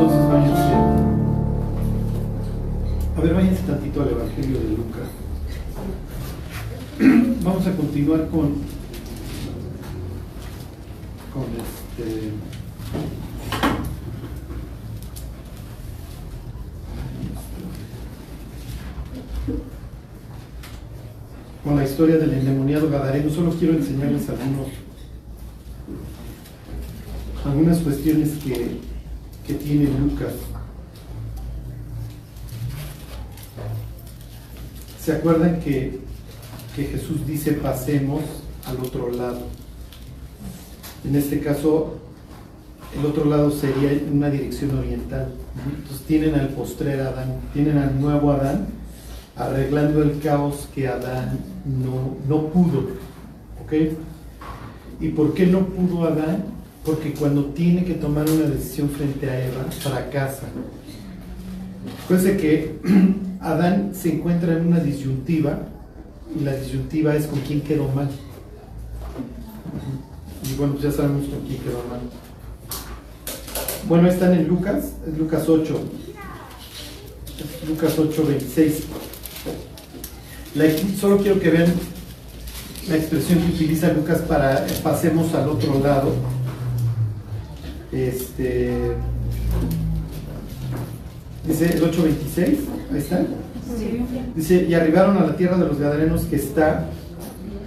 Entonces váyanse. A ver, váyanse tantito al Evangelio de Lucas. Vamos a continuar con, con este. con la historia del endemoniado Gadareno. Solo quiero enseñarles algunos, algunas cuestiones que, que tiene Lucas. ¿Se acuerdan que, que Jesús dice pasemos al otro lado? En este caso, el otro lado sería una dirección oriental. Entonces tienen al postrer Adán, tienen al nuevo Adán arreglando el caos que Adán no, no pudo. ¿Ok? ¿Y por qué no pudo Adán? Porque cuando tiene que tomar una decisión frente a Eva, fracasa. Fíjense que Adán se encuentra en una disyuntiva y la disyuntiva es con quién quedó mal. Y bueno, ya sabemos con quién quedó mal. Bueno, están en Lucas, es Lucas 8. Lucas 8, 26 solo quiero que vean la expresión que utiliza Lucas para pasemos al otro lado. Este, dice el 8.26, ahí está. Dice, y arribaron a la tierra de los gadarenos que está,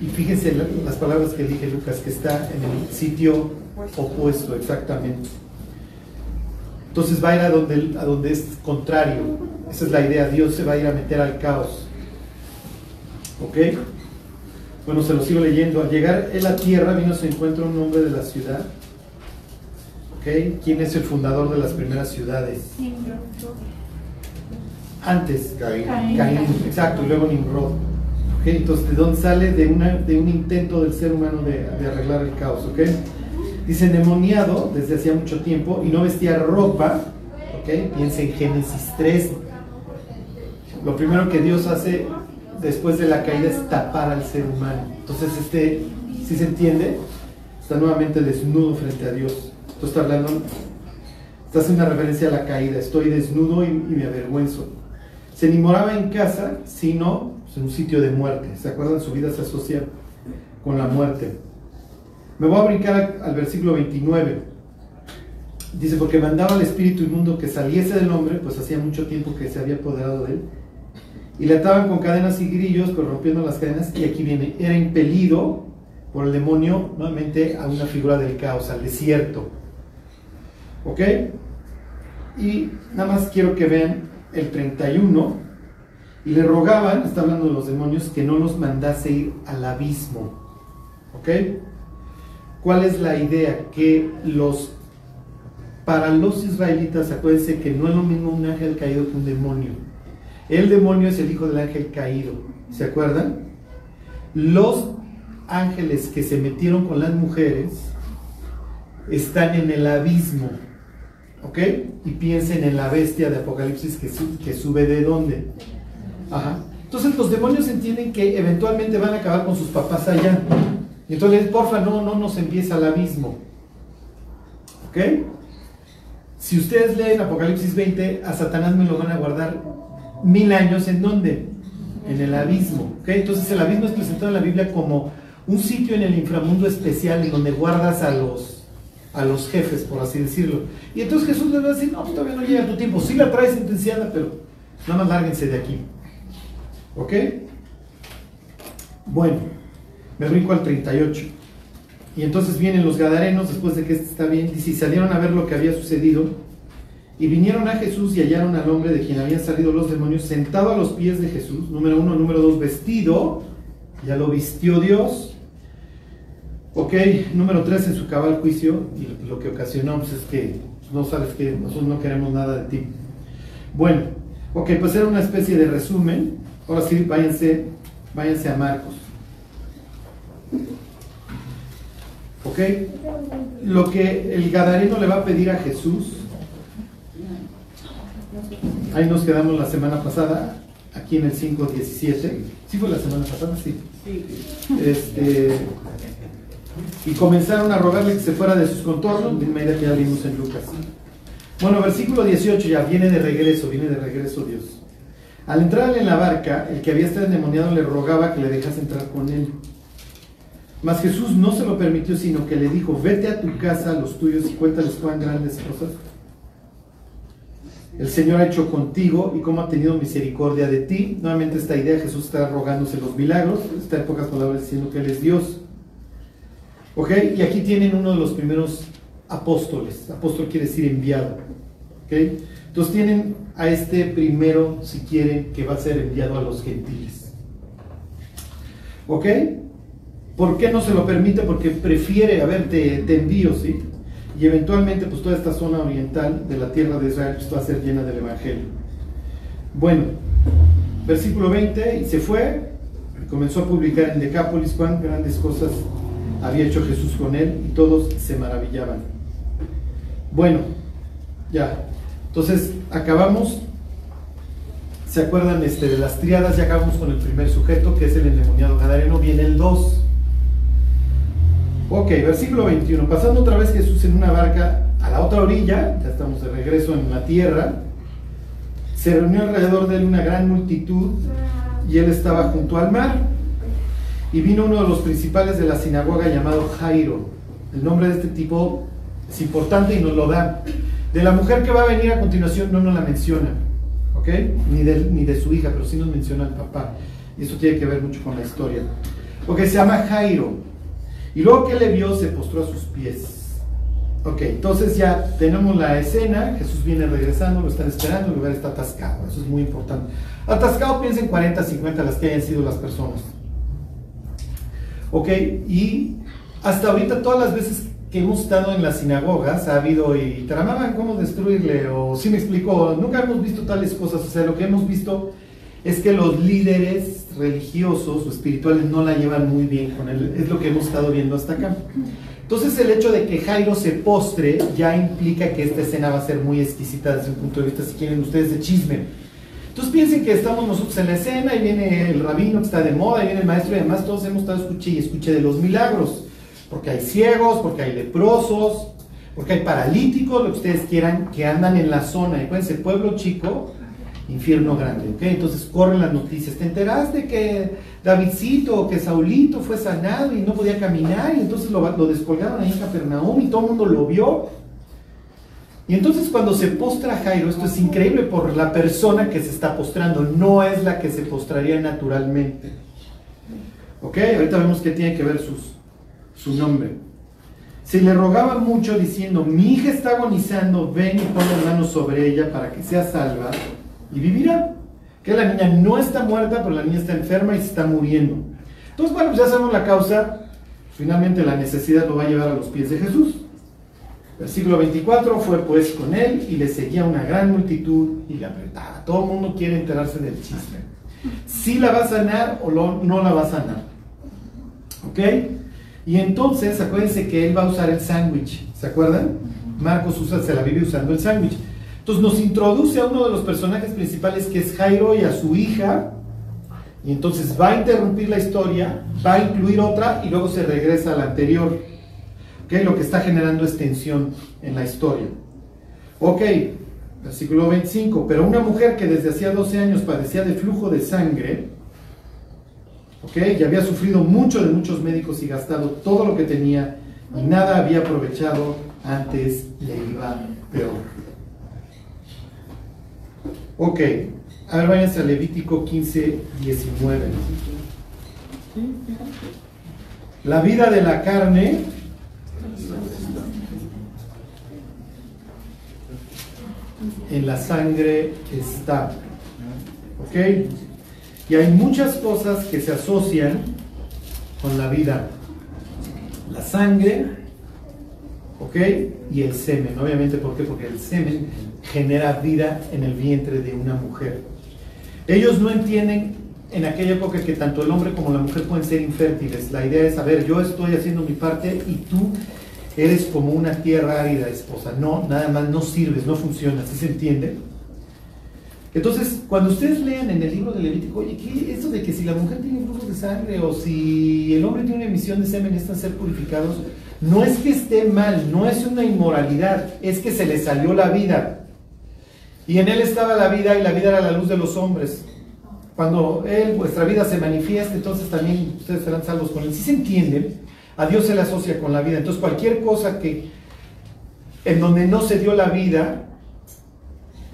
y fíjense las palabras que dije Lucas, que está en el sitio opuesto, exactamente. Entonces va a ir a donde, a donde es contrario. Esa es la idea, Dios se va a ir a meter al caos. ¿Ok? Bueno, se lo sigo leyendo. Al llegar en la tierra vino se encuentra un hombre de la ciudad. ¿Ok? ¿Quién es el fundador de las primeras ciudades? Antes, Caín. Caín, exacto, y luego Nimrod. ¿Ok? Entonces, ¿de dónde sale? De, una, de un intento del ser humano de, de arreglar el caos. ¿Ok? Dice, endemoniado desde hacía mucho tiempo y no vestía ropa. ¿Ok? Piensa en Génesis 3. Lo primero que Dios hace después de la caída es tapar al ser humano. Entonces, este, si se entiende, está nuevamente desnudo frente a Dios. Esto está hablando, está haciendo una referencia a la caída. Estoy desnudo y, me avergüenzo. Se ni moraba en casa, sino pues, en un sitio de muerte. ¿Se acuerdan? Su vida se asocia con la muerte. Me voy a brincar al versículo 29. Dice, porque mandaba al espíritu inmundo que saliese del hombre, pues hacía mucho tiempo que se había apoderado de él y le ataban con cadenas y grillos, pero rompiendo las cadenas, y aquí viene, era impelido por el demonio nuevamente a una figura del caos, al desierto. ¿Ok? Y nada más quiero que vean el 31, y le rogaban, está hablando de los demonios, que no los mandase ir al abismo. ¿Ok? ¿Cuál es la idea? Que los, para los israelitas, acuérdense que no es lo mismo un ángel caído que un demonio. El demonio es el hijo del ángel caído. ¿Se acuerdan? Los ángeles que se metieron con las mujeres están en el abismo. ¿Ok? Y piensen en la bestia de Apocalipsis que, sube de dónde. Ajá. Entonces los demonios entienden que eventualmente van a acabar con sus papás allá. Y entonces, porfa, no, no nos envíes al abismo. ¿Ok? Si ustedes leen Apocalipsis 20, a Satanás me lo van a guardar mil años en dónde? En el abismo. Entonces el abismo es presentado en la Biblia como un sitio en el inframundo especial en donde guardas a los, a los jefes, por así decirlo. Y entonces Jesús les va a decir, no, todavía no llega tu tiempo. Sí la traes sentenciada, pero nada más lárguense de aquí. ¿Ok? Bueno, me brinco al 38. Y entonces vienen los gadarenos, después de que este está bien, dice, y salieron a ver lo que había sucedido y vinieron a Jesús y hallaron al hombre de quien habían salido los demonios sentado a los pies de Jesús, número uno, número dos, vestido, ya lo vistió Dios. Ok, número tres, en su cabal juicio, y lo que ocasionó pues, es que no sabes que nosotros no queremos nada de ti. Bueno, ok, pues era una especie de resumen. Ahora sí, váyanse, váyanse a Marcos. Ok, lo que el Gadareno le va a pedir a Jesús Ahí nos quedamos la semana pasada, aquí en el 5.17. ¿Sí fue la semana pasada? Sí. Este, y comenzaron a rogarle que se fuera de sus contornos. De inmediato ya vimos en Lucas. Bueno, versículo 18 ya viene de regreso, viene de regreso Dios. Al entrar en la barca, el que había estado endemoniado le rogaba que le dejase entrar con él. Mas Jesús no se lo permitió, sino que le dijo, vete a tu casa, a los tuyos, y cuéntales cuán grandes cosas el Señor ha hecho contigo y cómo ha tenido misericordia de ti. Nuevamente esta idea, Jesús está rogándose los milagros, está en pocas palabras diciendo que Él es Dios. ¿Ok? Y aquí tienen uno de los primeros apóstoles. Apóstol quiere decir enviado. ¿Ok? Entonces tienen a este primero, si quieren, que va a ser enviado a los gentiles. ¿Ok? ¿Por qué no se lo permite? Porque prefiere, a ver, envío, ¿sí? Y eventualmente, pues toda esta zona oriental de la tierra de Israel pues, va a ser llena del Evangelio. Bueno, versículo 20, y se fue, comenzó a publicar en Decápolis cuán grandes cosas había hecho Jesús con él, y todos se maravillaban. Bueno, ya, entonces acabamos, ¿se acuerdan este, de las triadas? Ya acabamos con el primer sujeto, que es el endemoniado gadareno, viene el 2 Ok, versículo 21. Pasando otra vez Jesús en una barca a la otra orilla, ya estamos de regreso en la tierra, se reunió alrededor de él una gran multitud y él estaba junto al mar. Y vino uno de los principales de la sinagoga llamado Jairo. El nombre de este tipo es importante y nos lo da. De la mujer que va a venir a continuación no nos la menciona, ¿ok? Ni de, ni de su hija, pero sí nos menciona al papá. Y eso tiene que ver mucho con la historia. Porque se llama Jairo. Y luego que le vio, se postró a sus pies. Ok, entonces ya tenemos la escena, Jesús viene regresando, lo están esperando, el lugar está atascado, eso es muy importante. Atascado, piensen 40, 50 las que hayan sido las personas. Ok, y hasta ahorita todas las veces que hemos estado en las sinagogas ha habido y tramaban cómo destruirle, o si me explico, nunca hemos visto tales cosas, o sea, lo que hemos visto es que los líderes religiosos o espirituales no la llevan muy bien con él. Es lo que hemos estado viendo hasta acá. Entonces el hecho de que Jairo se postre ya implica que esta escena va a ser muy exquisita desde un punto de vista, si quieren ustedes, de chisme. Entonces piensen que estamos nosotros en la escena y viene el rabino que está de moda, y viene el maestro y además todos hemos estado escuché y escuché de los milagros. Porque hay ciegos, porque hay leprosos, porque hay paralíticos, lo que ustedes quieran, que andan en la zona. Y acuérdense, pueblo chico infierno grande. ¿ok? Entonces corren las noticias. ¿Te enteraste que Davidcito, que Saulito fue sanado y no podía caminar? Y entonces lo, lo descolgaron ahí en Capernaum y todo el mundo lo vio. Y entonces cuando se postra Jairo, esto es increíble por la persona que se está postrando, no es la que se postraría naturalmente. ¿Ok? Ahorita vemos que tiene que ver sus, su nombre. Se le rogaba mucho diciendo, mi hija está agonizando, ven y pon las manos sobre ella para que sea salva y vivirá. Que la niña no está muerta, pero la niña está enferma y se está muriendo. Entonces, bueno, pues ya sabemos la causa. Finalmente la necesidad lo va a llevar a los pies de Jesús. Versículo 24, fue pues con él y le seguía una gran multitud y le apretaba. Todo el mundo quiere enterarse del chisme. Si la va a sanar o no la va a sanar. ¿Ok? Y entonces, acuérdense que él va a usar el sándwich. ¿Se acuerdan? Marcos usa, se la vive usando el sándwich. Entonces nos introduce a uno de los personajes principales que es Jairo y a su hija. Y entonces va a interrumpir la historia, va a incluir otra y luego se regresa a la anterior. ¿Ok? Lo que está generando es tensión en la historia. Ok, versículo 25. Pero una mujer que desde hacía 12 años padecía de flujo de sangre, ¿ok? Y había sufrido mucho de muchos médicos y gastado todo lo que tenía y nada había aprovechado, antes le iba peor. Ok, a ver, váyanse a Levítico 15, 19. La vida de la carne en la sangre está. ¿Ok? Y hay muchas cosas que se asocian con la vida. La sangre, ¿ok? Y el semen. Obviamente, ¿por qué? Porque el semen genera vida en el vientre de una mujer. Ellos no entienden en aquella época que tanto el hombre como la mujer pueden ser infértiles. La idea es, a ver, yo estoy haciendo mi parte y tú eres como una tierra árida, esposa. No, nada más no sirves, no funciona, ¿sí se entiende? Entonces, cuando ustedes lean en el libro de Levítico, oye, ¿qué eso de que si la mujer tiene flujos de sangre o si el hombre tiene una emisión de semen, están ser purificados? No es que esté mal, no es una inmoralidad, es que se le salió la vida. Y en él estaba la vida y la vida era la luz de los hombres. Cuando él, vuestra vida se manifieste, entonces también ustedes serán salvos con él. Si se entiende, a Dios se le asocia con la vida. Entonces cualquier cosa que en donde no se dio la vida,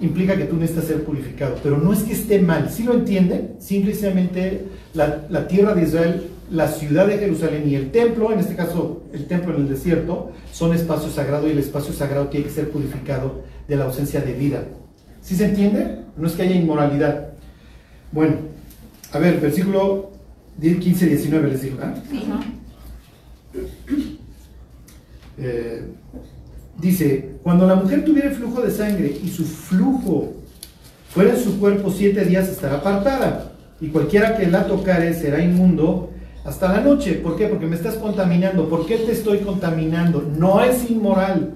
implica que tú necesitas ser purificado. Pero no es que esté mal, si lo entienden, simplemente la, la, tierra de Israel, la ciudad de Jerusalén y el templo, en este caso el templo en el desierto, son espacios sagrados y el espacio sagrado tiene que ser purificado de la ausencia de vida. ¿Sí se entiende? No es que haya inmoralidad. Bueno, a ver, versículo 15, 19 les digo. Eh, dice, cuando la mujer tuviera flujo de sangre y su flujo fuera en su cuerpo siete días estará apartada y cualquiera que la tocare será inmundo hasta la noche. ¿Por qué? Porque me estás contaminando. ¿Por qué te estoy contaminando? No es inmoral.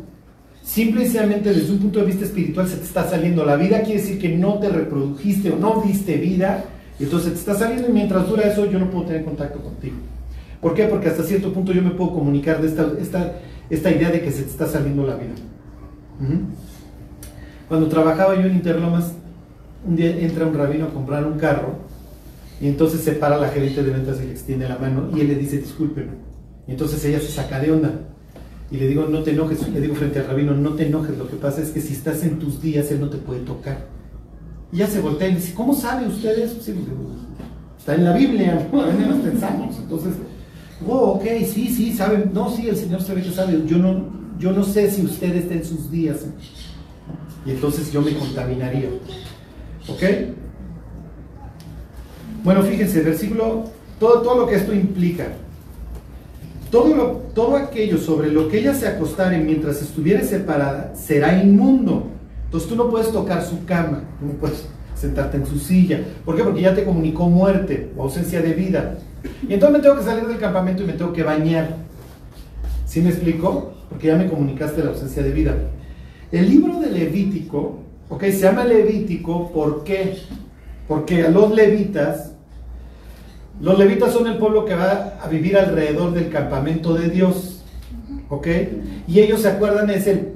Simplemente desde un punto de vista espiritual se te está saliendo la vida, quiere decir que no te reprodujiste o no diste vida, y entonces te está saliendo y mientras dura eso yo no puedo tener contacto contigo. ¿Por qué? Porque hasta cierto punto yo me puedo comunicar de esta, esta, esta idea de que se te está saliendo la vida. Cuando trabajaba yo en Interlomas, un día entra un rabino a comprar un carro y entonces se para la gerente de ventas y le extiende la mano y él le dice discúlpeme. Y entonces ella se saca de onda y le digo, no te enojes, le digo frente al rabino, no te enojes, lo que pasa es que si estás en tus días, él no te puede tocar. Y ya se voltea y dice, ¿cómo sabe ustedes? Pues, está en la Biblia, a veces pensamos. Entonces, oh, ok, sí, sí, saben, no, sí, el Señor sabe que sabe, yo no, yo no sé si usted está en sus días. Y entonces yo me contaminaría. ¿Ok? Bueno, fíjense, versículo, todo, todo lo que esto implica. Todo, todo aquello sobre lo que ella se acostare mientras estuviera separada será inmundo. Entonces tú no puedes tocar su cama, no puedes sentarte en su silla. ¿Por qué? Porque ya te comunicó muerte o ausencia de vida. Y entonces me tengo que salir del campamento y me tengo que bañar. ¿Sí me explico? Porque ya me comunicaste la ausencia de vida. El libro de Levítico, ok, se llama Levítico, ¿por qué? Porque los levitas los levitas son el pueblo que va a vivir alrededor del campamento de Dios. ¿Ok? Y ellos se acuerdan, es el,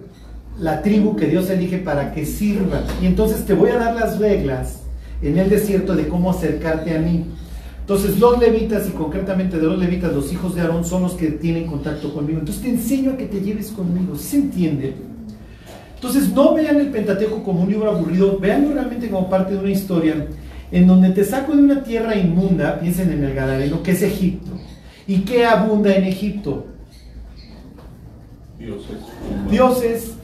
la tribu que Dios elige para que sirva. Y entonces te voy a dar las reglas en el desierto de cómo acercarte a mí. Entonces los levitas y concretamente de los levitas, los hijos de Aarón son los que tienen contacto conmigo. Entonces te enseño a que te lleves conmigo. ¿Sí se entiende? Entonces no vean el Pentateuco como un libro aburrido, veanlo realmente como parte de una historia en donde te saco de una tierra inmunda, piensen en el Gadareno, que es Egipto. ¿Y qué abunda en Egipto? Dioses. Dioses.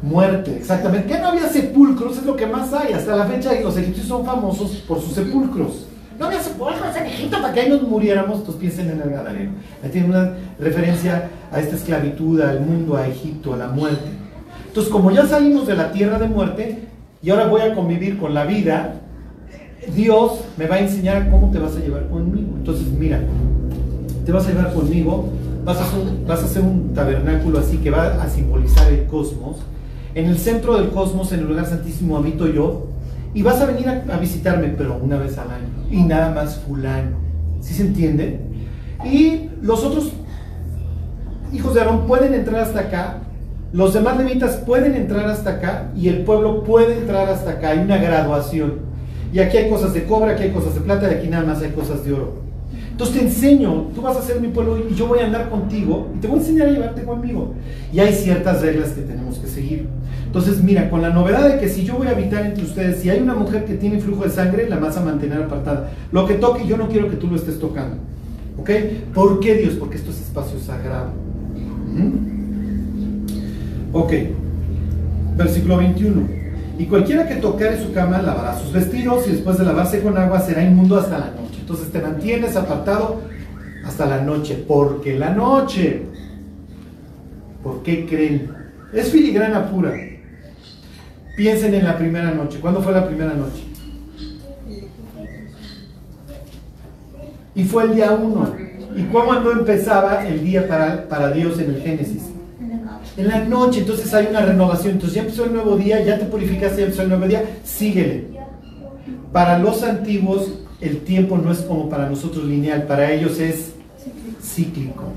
Muerte. exactamente. Que no había sepulcros, es lo que más hay. Hasta la fecha los egipcios son famosos por sus sepulcros. No había sepulcros en Egipto para que ahí nos muriéramos, entonces piensen en el Gadareno. Ahí tiene una referencia a esta esclavitud, al mundo, a Egipto, a la muerte. Entonces, como ya salimos de la tierra de muerte y ahora voy a convivir con la vida, Dios me va a enseñar cómo te vas a llevar conmigo. Entonces, mira, te vas a llevar conmigo, vas a hacer un tabernáculo así que va a simbolizar el cosmos. En el centro del cosmos, en el lugar santísimo, habito yo. Y vas a venir a, visitarme, pero una vez al año. Y nada más fulano. ¿Sí se entiende? Y los otros hijos de Aarón pueden entrar hasta acá. Los demás levitas pueden entrar hasta acá. Y el pueblo puede entrar hasta acá. Hay una graduación. Y aquí hay cosas de cobre, aquí hay cosas de plata y aquí nada más hay cosas de oro. Entonces te enseño, tú vas a ser mi pueblo y yo voy a andar contigo y te voy a enseñar a llevarte conmigo. Y hay ciertas reglas que tenemos que seguir. Entonces, mira, con la novedad de que si yo voy a habitar entre ustedes, si hay una mujer que tiene flujo de sangre, la vas a mantener apartada. Lo que toque, yo no quiero que tú lo estés tocando. ¿Ok? ¿Por qué Dios? Porque esto es espacio sagrado. ¿Mm? Ok. Versículo 21. Y cualquiera que tocare su cama lavará sus vestidos y después de lavarse con agua será inmundo hasta la noche. Entonces te mantienes apartado hasta la noche. Porque la noche, ¿por qué creen? Es filigrana pura. Piensen en la primera noche. ¿Cuándo fue la primera noche? Y fue el día uno. ¿Y cuándo empezaba el día para, para Dios en el Génesis? en la noche, entonces hay una renovación. Entonces ya empezó el nuevo día, ya te purificaste, ya empezó el nuevo día, síguele. Para los antiguos, el tiempo no es como para nosotros lineal, para ellos es cíclico.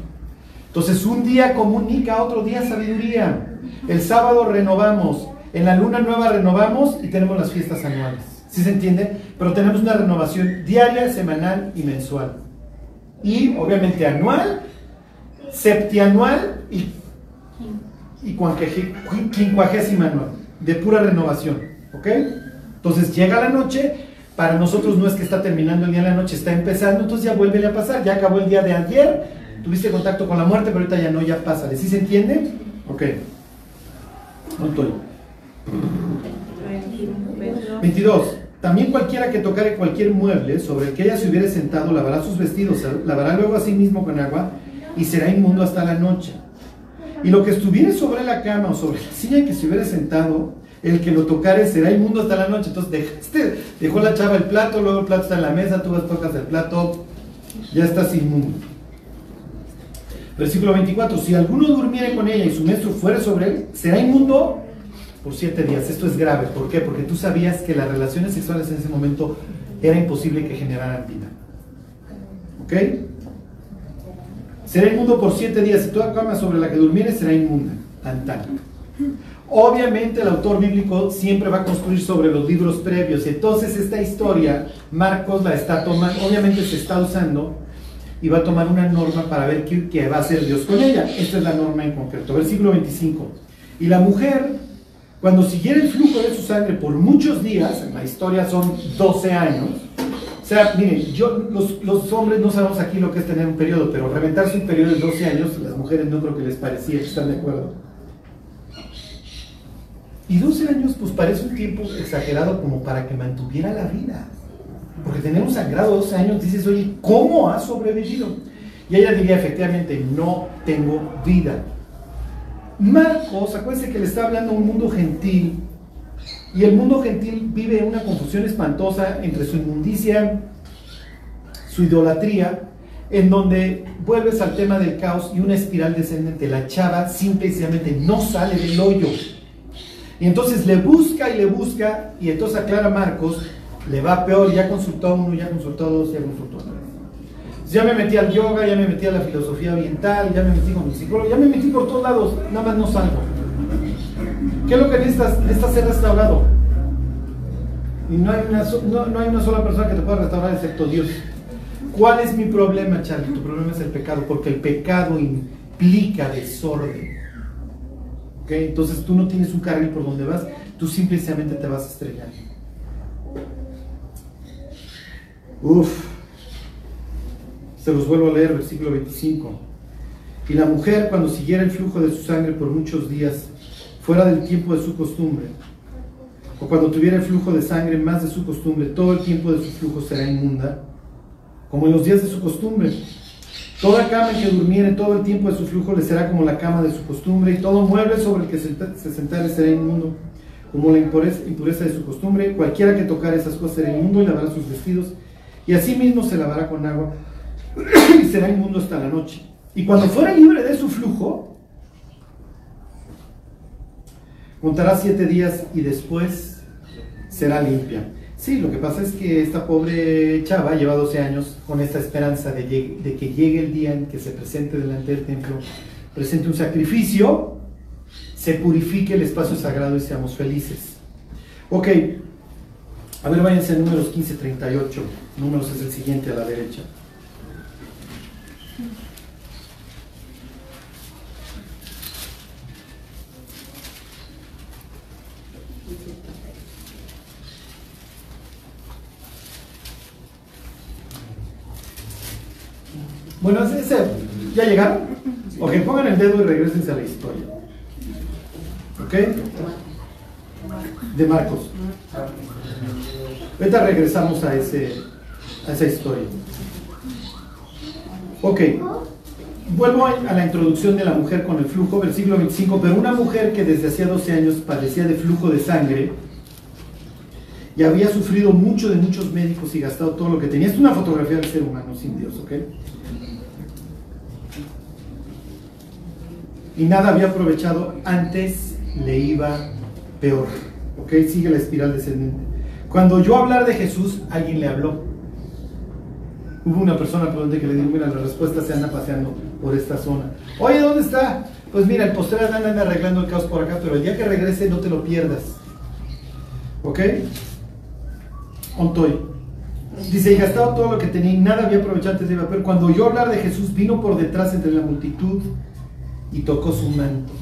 Entonces un día comunica, otro día sabiduría. El sábado renovamos, en la luna nueva renovamos y tenemos las fiestas anuales. ¿Sí se entiende? Pero tenemos una renovación diaria, semanal y mensual. Y obviamente anual, septianual y, y quincuagésima anual, de pura renovación. ¿Ok? Entonces llega la noche, para nosotros no es que está terminando el día de la noche, está empezando, entonces ya vuelve a pasar, ya acabó el día de ayer, tuviste contacto con la muerte, pero ahorita ya no, ya pasa. ¿Sí se entiende? Ok. Estoy. 22. También cualquiera que tocare cualquier mueble sobre el que ella se hubiere sentado lavará sus vestidos, lavará luego a sí mismo con agua y será inmundo hasta la noche. Y lo que estuviere sobre la cama o sobre la silla que se hubiere sentado, el que lo tocare será inmundo hasta la noche. Entonces dejó la chava el plato, luego el plato está en la mesa, tú vas, tocas el plato, ya estás inmundo. Versículo 24, si alguno durmiere con ella y su maestro fuere sobre él, será inmundo por siete días. Esto es grave. ¿Por qué? Porque tú sabías que las relaciones sexuales en ese momento era imposible que generaran vida. ¿Ok? Será inmundo por siete días y toda cama sobre la que durmiere será inmunda. Tan. Obviamente el autor bíblico siempre va a construir sobre los libros previos. Entonces esta historia, Marcos la está tomando, obviamente se está usando y va a tomar una norma para ver qué, va a hacer Dios con ella. Esta es la norma en concreto. Versículo 25. Y la mujer, cuando siguiera el flujo de su sangre por muchos días, en la historia son 12 años, o sea, miren, yo, los, hombres no sabemos aquí lo que es tener un periodo, pero reventarse un periodo de 12 años, las mujeres no creo que les parecía, ¿están de acuerdo? Y 12 años, pues parece un tiempo exagerado como para que mantuviera la vida. Porque tener un sangrado 12 años, dices, oye, ¿cómo ha sobrevivido? Y ella diría, efectivamente, no tengo vida. Marcos, acuérdense que le está hablando a un mundo gentil. Y el mundo gentil vive una confusión espantosa entre su inmundicia, su idolatría, en donde vuelves al tema del caos y una espiral descendente. La chava simplemente no sale del hoyo. Y entonces le busca y le busca, y entonces a Clara Marcos le va peor, ya consultó a uno, ya consultó a dos, ya consultó a tres. Ya me metí al yoga, ya me metí a la filosofía oriental, ya me metí con mi psicólogo, ya me metí por todos lados, nada más no salgo. ¿Qué es lo que necesitas? Necesitas ser restaurado. Y no hay, una, no, no hay una sola persona que te pueda restaurar excepto Dios. ¿Cuál es mi problema, Charlie? Tu problema es el pecado, porque el pecado implica desorden. Entonces tú no tienes un carril por donde vas, tú simplemente te vas a estrellar. Uf. Se los vuelvo a leer, versículo 25. Y la mujer, cuando siguiera el flujo de su sangre por muchos días, fuera del tiempo de su costumbre, o cuando tuviera el flujo de sangre más de su costumbre, todo el tiempo de su flujo será inmunda, como en los días de su costumbre Toda cama en que durmiere todo el tiempo de su flujo le será como la cama de su costumbre, y todo mueble sobre el que se sentare será inmundo, como la impureza, de su costumbre. Cualquiera que tocar esas cosas será inmundo y lavará sus vestidos, y asimismo se lavará con agua, y será inmundo hasta la noche. Y cuando fuera libre de su flujo, contará siete días y después será limpia. Sí, lo que pasa es que esta pobre chava lleva 12 años con esta esperanza de, que llegue el día en que se presente delante del templo, presente un sacrificio, se purifique el espacio sagrado y seamos felices. Ok, a ver, váyanse a números 1538. Números es el siguiente a la derecha. Bueno, ese, ¿ya llegaron? Ok, pongan el dedo y regresense a la historia. ¿Ok? De Marcos. Ahorita regresamos a, ese, a esa historia. Ok. Vuelvo a la introducción de la mujer con el flujo, versículo 25. Pero una mujer que desde hacía 12 años padecía de flujo de sangre y había sufrido mucho de muchos médicos y gastado todo lo que tenía. Es una fotografía del ser humano sin Dios, ¿ok? Y nada había aprovechado, antes le iba peor. ¿Ok? Sigue la espiral descendente. Cuando yo hablar de Jesús, alguien le habló. Hubo una persona por donde que le dijo, mira, la respuesta se anda paseando por esta zona. Oye, ¿dónde está? Pues mira, el postre anda arreglando el caos por acá, pero el día que regrese no te lo pierdas. ¿Ok? Ontoy. Dice, y gastaba todo lo que tenía nada había aprovechado antes de Pero cuando oyó hablar de Jesús, vino por detrás entre la multitud y tocó su manto.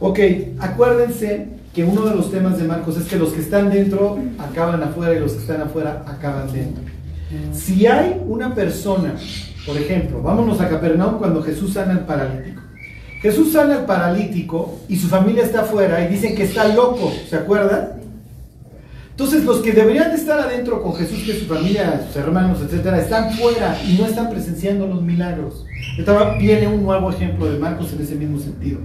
Ok, acuérdense que uno de los temas de Marcos es que los que están dentro acaban afuera y los que están afuera acaban dentro. Si hay una persona, por ejemplo, vámonos a Capernaum cuando Jesús sana al paralítico. Jesús sana al paralítico y su familia está afuera y dicen que está loco, ¿se acuerdan? Entonces los que deberían de estar adentro con Jesús, que su familia, sus hermanos, etcétera, están fuera y no están presenciando los milagros. viene un nuevo ejemplo de Marcos en ese mismo sentido.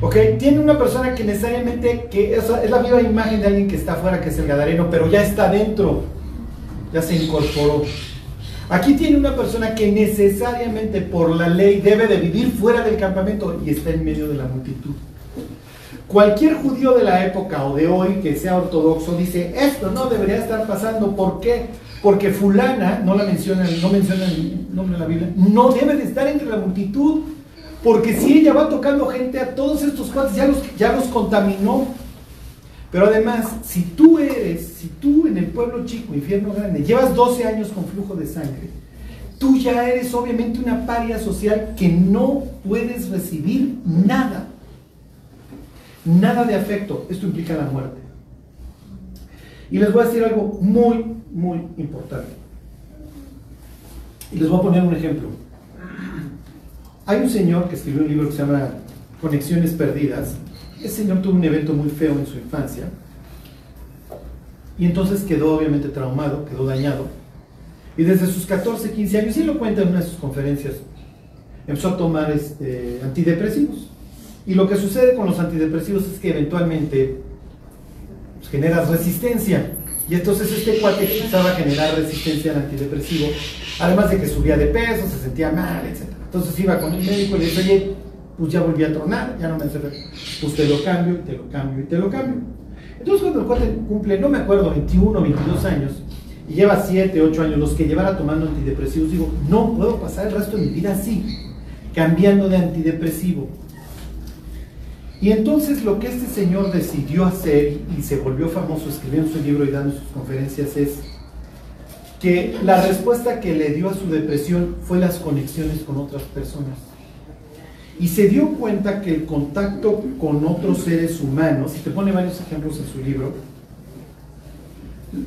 ¿Ok? Tiene una persona que necesariamente, que es, es la viva imagen de alguien que está afuera, que es el Gadareno, pero ya está dentro, ya se incorporó. Aquí tiene una persona que necesariamente por la ley debe de vivir fuera del campamento y está en medio de la multitud. Cualquier judío de la época o de hoy que sea ortodoxo dice, esto no debería estar pasando. ¿Por qué? Porque fulana, no la menciona, no menciona el nombre de la Biblia, no debe de estar entre la multitud. Porque si ella va tocando gente a todos estos cuates, ya los, ya los contaminó. Pero además, si tú eres, si tú en el pueblo chico, infierno grande, llevas 12 años con flujo de sangre, tú ya eres obviamente una paria social que no puedes recibir nada Nada de afecto. Esto implica la muerte. Y les voy a decir algo muy, muy importante. Y les voy a poner un ejemplo. Hay un señor que escribió un libro que se llama Conexiones Perdidas. Ese señor tuvo un evento muy feo en su infancia. Y entonces quedó obviamente traumado, quedó dañado. Y desde sus 14, 15 años, y lo cuenta en una de sus conferencias, empezó a tomar este, antidepresivos. Y lo que sucede con los antidepresivos es que eventualmente pues, generas resistencia. Y entonces este cuate empezaba a generar resistencia al antidepresivo, además de que subía de peso, se sentía mal, etc. Entonces iba con el médico y le dice, oye, pues ya volví a tronar, ya no me hace Pues te lo cambio, te lo cambio, y te lo cambio. Entonces cuando el cuate cumple, no me acuerdo, 21 o 22 años, y lleva 7, 8 años, los que llevara tomando antidepresivos, digo, no puedo pasar el resto de mi vida así, cambiando de antidepresivo. Y entonces lo que este señor decidió hacer y se volvió famoso escribiendo su libro y dando sus conferencias es que la respuesta que le dio a su depresión fue las conexiones con otras personas. Y se dio cuenta que el contacto con otros seres humanos, y te pone varios ejemplos en su libro,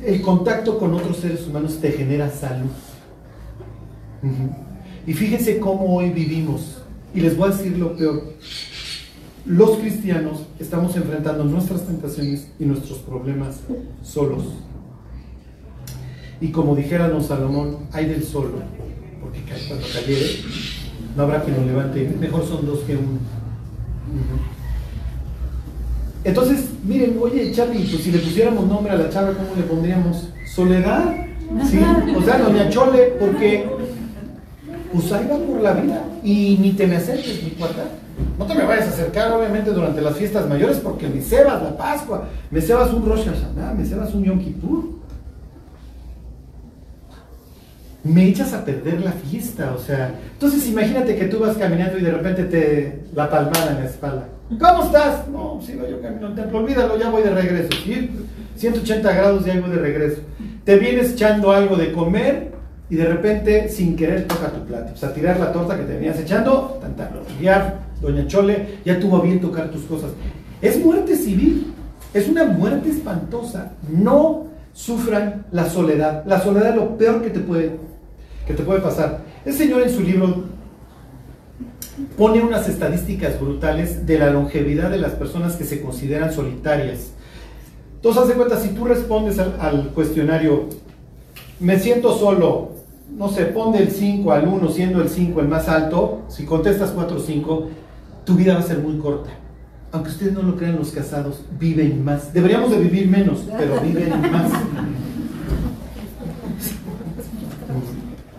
el contacto con otros seres humanos te genera salud. Y fíjense cómo hoy vivimos. Y les voy a decir lo peor los cristianos estamos enfrentando nuestras tentaciones y nuestros problemas solos. Y como dijera don Salomón, hay del solo, porque cuando cayere no habrá quien lo levante, mejor son dos que uno. Entonces, miren, oye, Charlie, pues si le pusiéramos nombre a la chava, ¿cómo le pondríamos? ¿Soledad? O sea, doña Chole, porque pues ahí va por la vida y ni te me acerques, mi cuarta. No te me vayas a acercar, obviamente, durante las fiestas mayores, porque me cebas la Pascua, me cebas un Rosh Hashanah, me cebas un Yom Kippur. Me echas a perder la fiesta, o sea. Entonces, imagínate que tú vas caminando y de repente te la palmada en la espalda. ¿Cómo estás? No, sigo yo camino al templo, olvídalo, ya voy de regreso. 180 grados, ya voy de regreso. Te vienes echando algo de comer y de repente, sin querer, toca tu plato. O sea, tirar la torta que te venías echando, tan, ya doña Chole ya tuvo bien tocar tus cosas. Es muerte civil, es una muerte espantosa. No sufran la soledad. La soledad es lo peor que te puede, que te puede pasar. El Señor en su libro pone unas estadísticas brutales de la longevidad de las personas que se consideran solitarias. Entonces, haz de cuenta, si tú respondes al, al cuestionario, me siento solo, no sé, pon del 5 al 1, siendo el 5 el más alto, si contestas 4 o 5, tu vida va a ser muy corta. Aunque ustedes no lo crean, los casados viven más. Deberíamos de vivir menos, pero viven más.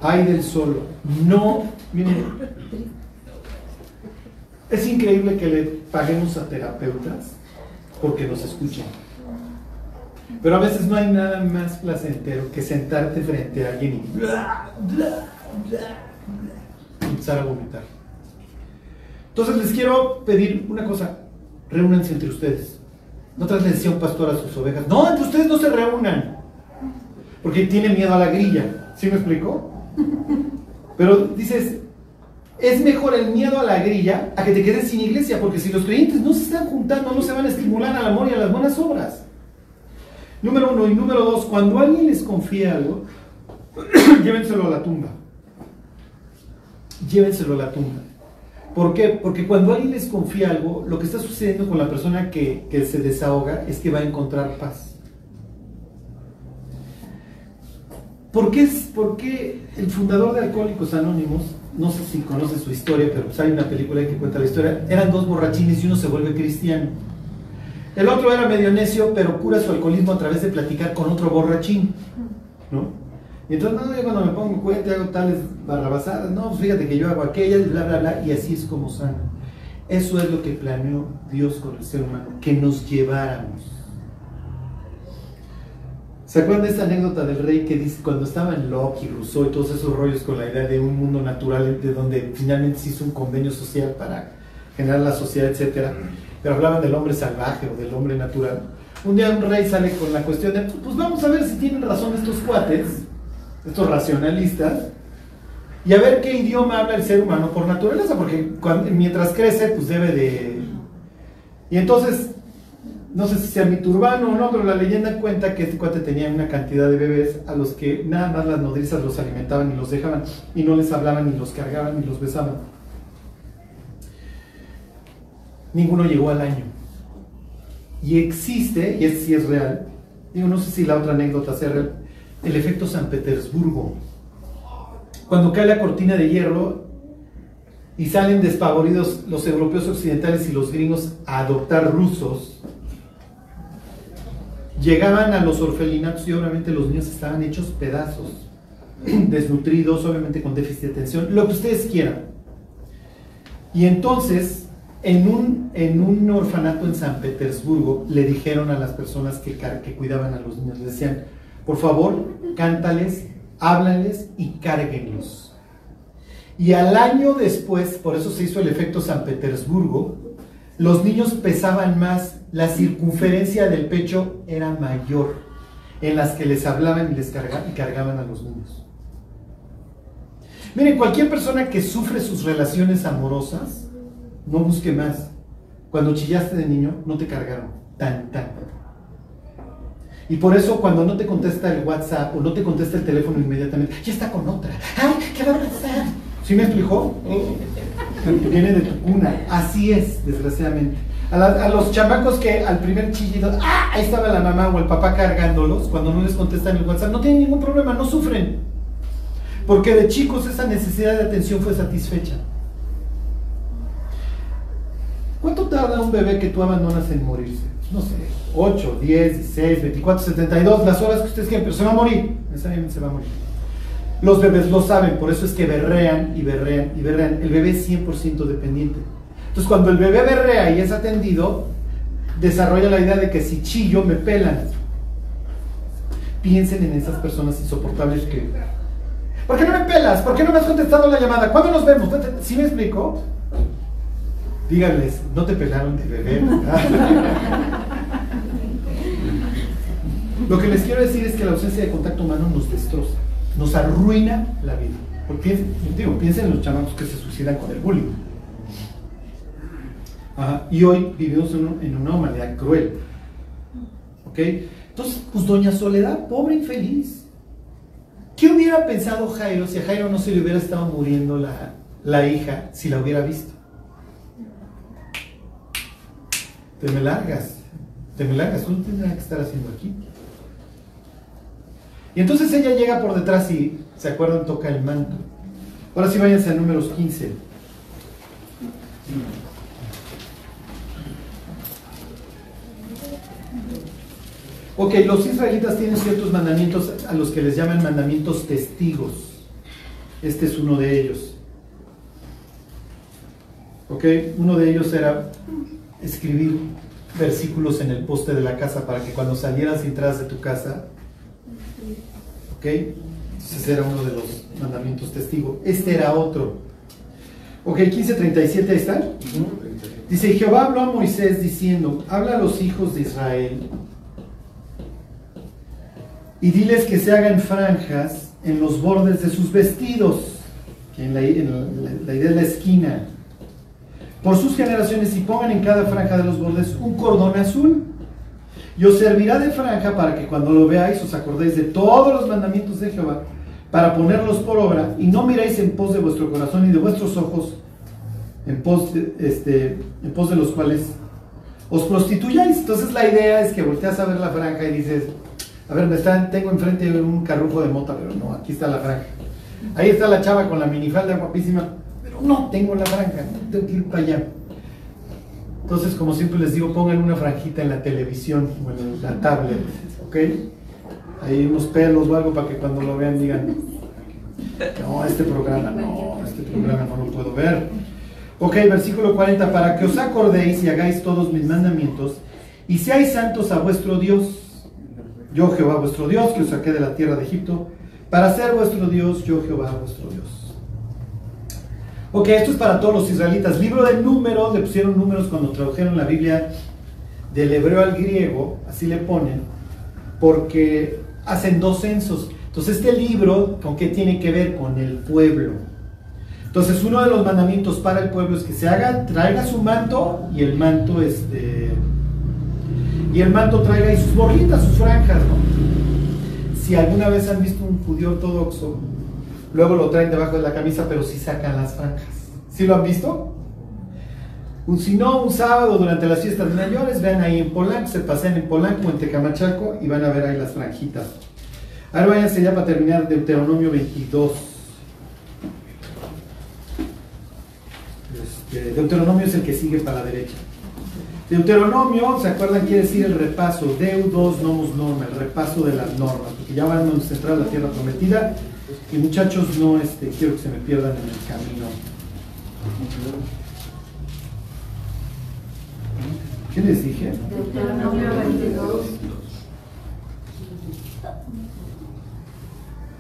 Hay del solo. No, miren, es increíble que le paguemos a terapeutas porque nos escuchan. Pero a veces no hay nada más placentero que sentarte frente a alguien y empezar a vomitar. Entonces les quiero pedir una cosa, reúnanse entre ustedes. No les decía un pastor a sus ovejas, no, entre ustedes no se reúnan, porque tiene miedo a la grilla. ¿Sí me explico? Pero dices, es mejor el miedo a la grilla a que te quedes sin iglesia, porque si los creyentes no se están juntando, no se van a estimular al amor y a las buenas obras. Número uno. Y número dos, cuando alguien les confía algo, llévenselo a la tumba. Llévenselo a la tumba. ¿Por qué? Porque cuando alguien les confía algo, lo que está sucediendo con la persona que, que se desahoga es que va a encontrar paz. ¿Por qué, ¿Por qué el fundador de Alcohólicos Anónimos, no sé si conoce su historia, pero pues hay una película que cuenta la historia, eran dos borrachines y uno se vuelve cristiano. El otro era medio necio, pero cura su alcoholismo a través de platicar con otro borrachín. ¿no? Y entonces, no, yo cuando me pongo cuenta hago tales barrabasadas, no, pues fíjate que yo hago aquellas, bla, bla, bla, y así es como sana. Eso es lo que planeó Dios con el ser humano, que nos lleváramos. ¿Se acuerdan de esta anécdota del rey que dice cuando estaba en Locke y Rousseau y todos esos rollos con la idea de un mundo natural, de donde finalmente se hizo un convenio social para generar la sociedad, etcétera? pero hablaban del hombre salvaje o del hombre natural. Un día un rey sale con la cuestión de, pues vamos a ver si tienen razón estos cuates, estos racionalistas, y a ver qué idioma habla el ser humano por naturaleza, porque mientras crece, pues debe de... Y entonces, no sé si sea mito urbano o no, pero la leyenda cuenta que este cuate tenía una cantidad de bebés a los que nada más las nodrizas los alimentaban y los dejaban, y no les hablaban, ni los cargaban, ni los besaban ninguno llegó al año. Y existe, y es sí es real, digo, no sé si la otra anécdota sea real, el efecto San Petersburgo. Cuando cae la cortina de hierro y salen despavoridos los europeos occidentales y los gringos a adoptar rusos, llegaban a los orfelinatos y obviamente los niños estaban hechos pedazos, desnutridos, obviamente con déficit de atención, lo que ustedes quieran. Y entonces en un, en un orfanato en San Petersburgo le dijeron a las personas que, que cuidaban a los niños, les decían, por favor, cántales, háblales y cárguenlos. Y al año después, por eso se hizo el efecto San Petersburgo, los niños pesaban más, la circunferencia del pecho era mayor en las que les hablaban y les cargaban, y cargaban a los niños. Miren, cualquier persona que sufre sus relaciones amorosas, no busque más. Cuando chillaste de niño, no te cargaron. Tan, tan. Y por eso cuando no te contesta el WhatsApp o no te contesta el teléfono inmediatamente, ya está con otra. ¡Ay, qué va a pasar! ¿Sí me explicó? Viene de tu cuna. Así es, desgraciadamente. A, los chamacos que al primer chillido, ¡ah! Ahí estaba la mamá o el papá cargándolos, cuando no les contestan el WhatsApp, no tienen ningún problema, no sufren. Porque de chicos esa necesidad de atención fue satisfecha. ¿Cuánto tarda un bebé que tú abandonas en morirse? No sé, 8, 10, 16, 24, 72, las horas que ustedes quieran, pero se va a morir, necesariamente se va a morir. Los bebés lo saben, por eso es que berrean y berrean y berrean. El bebé es 100% dependiente. Entonces, cuando el bebé berrea y es atendido, desarrolla la idea de que si chillo me pelan. Piensen en esas personas insoportables que... ¿Por qué no me pelas? ¿Por qué no me has contestado la llamada? ¿Cuándo nos vemos? ¿Sí me explico? Díganles, no te pelaron de bebé. Lo que les quiero decir es que la ausencia de contacto humano nos destroza, nos arruina la vida. Porque digo, piensen en los chamacos que se suicidan con el bullying. y hoy vivimos en una humanidad cruel. ¿Ok? Entonces, pues doña Soledad, pobre infeliz. ¿Qué hubiera pensado Jairo si a Jairo no se le hubiera estado muriendo la, la hija si la hubiera visto? Te me largas, te me largas, tú no tendrás que estar haciendo aquí. Y entonces ella llega por detrás y, ¿se acuerdan? Toca el manto. Ahora sí váyanse a números 15. Ok, los israelitas tienen ciertos mandamientos a los que les llaman mandamientos testigos. Este es uno de ellos. Ok, uno de ellos era escribir versículos en el poste de la casa para que cuando salieras y entras de tu casa, ¿ok? Entonces era uno de los mandamientos testigos. Este era otro. Ok, 15.37 ahí está. Dice, Jehová habló a Moisés diciendo, habla a los hijos de Israel y diles que se hagan franjas en los bordes de sus vestidos, en la, en la idea de la esquina, por sus generaciones y pongan en cada franja de los bordes un cordón azul. Y os servirá de franja para que cuando lo veáis os acordéis de todos los mandamientos de Jehová, para ponerlos por obra, y no miráis en pos de vuestro corazón y de vuestros ojos, en pos de, este, en pos de los cuales os prostituyáis. Entonces la idea es que volteas a ver la franja y dices, a ver, me están, tengo enfrente un carrujo de mota, pero no, aquí está la franja. Ahí está la chava con la minifalda guapísima, no tengo la franja, tengo que ir para allá. Entonces, como siempre les digo, pongan una franjita en la televisión o en la tablet, ¿ok? Ahí unos pelos o algo para que cuando lo vean digan, no, este programa no, este programa no lo puedo ver. Ok, versículo 40, para que os acordéis y hagáis todos mis mandamientos y seáis santos a vuestro Dios. Yo Jehová vuestro Dios, que os saqué de la tierra de Egipto, para ser vuestro Dios, yo Jehová vuestro Dios. Ok, esto es para todos los israelitas. Libro de números, le pusieron números cuando tradujeron la Biblia del hebreo al griego, así le ponen, porque hacen dos censos. Entonces este libro, ¿con qué tiene que ver? Con el pueblo. Entonces uno de los mandamientos para el pueblo es que se haga, traiga su manto y el manto este y el manto traiga ahí sus borritas, sus franjas, ¿no? Si alguna vez han visto un judío ortodoxo luego lo traen debajo de la camisa, pero sí sacan las franjas. ¿Sí lo han visto? Si no, un sábado durante las fiestas mayores, vean ahí en Polanco, se pasean en Polanco, en Tecamachaco y van a ver ahí las franjitas. Ahora váyanse ya para terminar Deuteronomio 22. Este, Deuteronomio es el que sigue para la derecha. Deuteronomio, ¿se acuerdan? Quiere decir el repaso, Deudos nomos norma, el repaso de las normas, porque ya van a entrar a la tierra prometida y muchachos, no este, quiero que se me pierdan en el camino. ¿Qué les dije? Deuteronomio 22.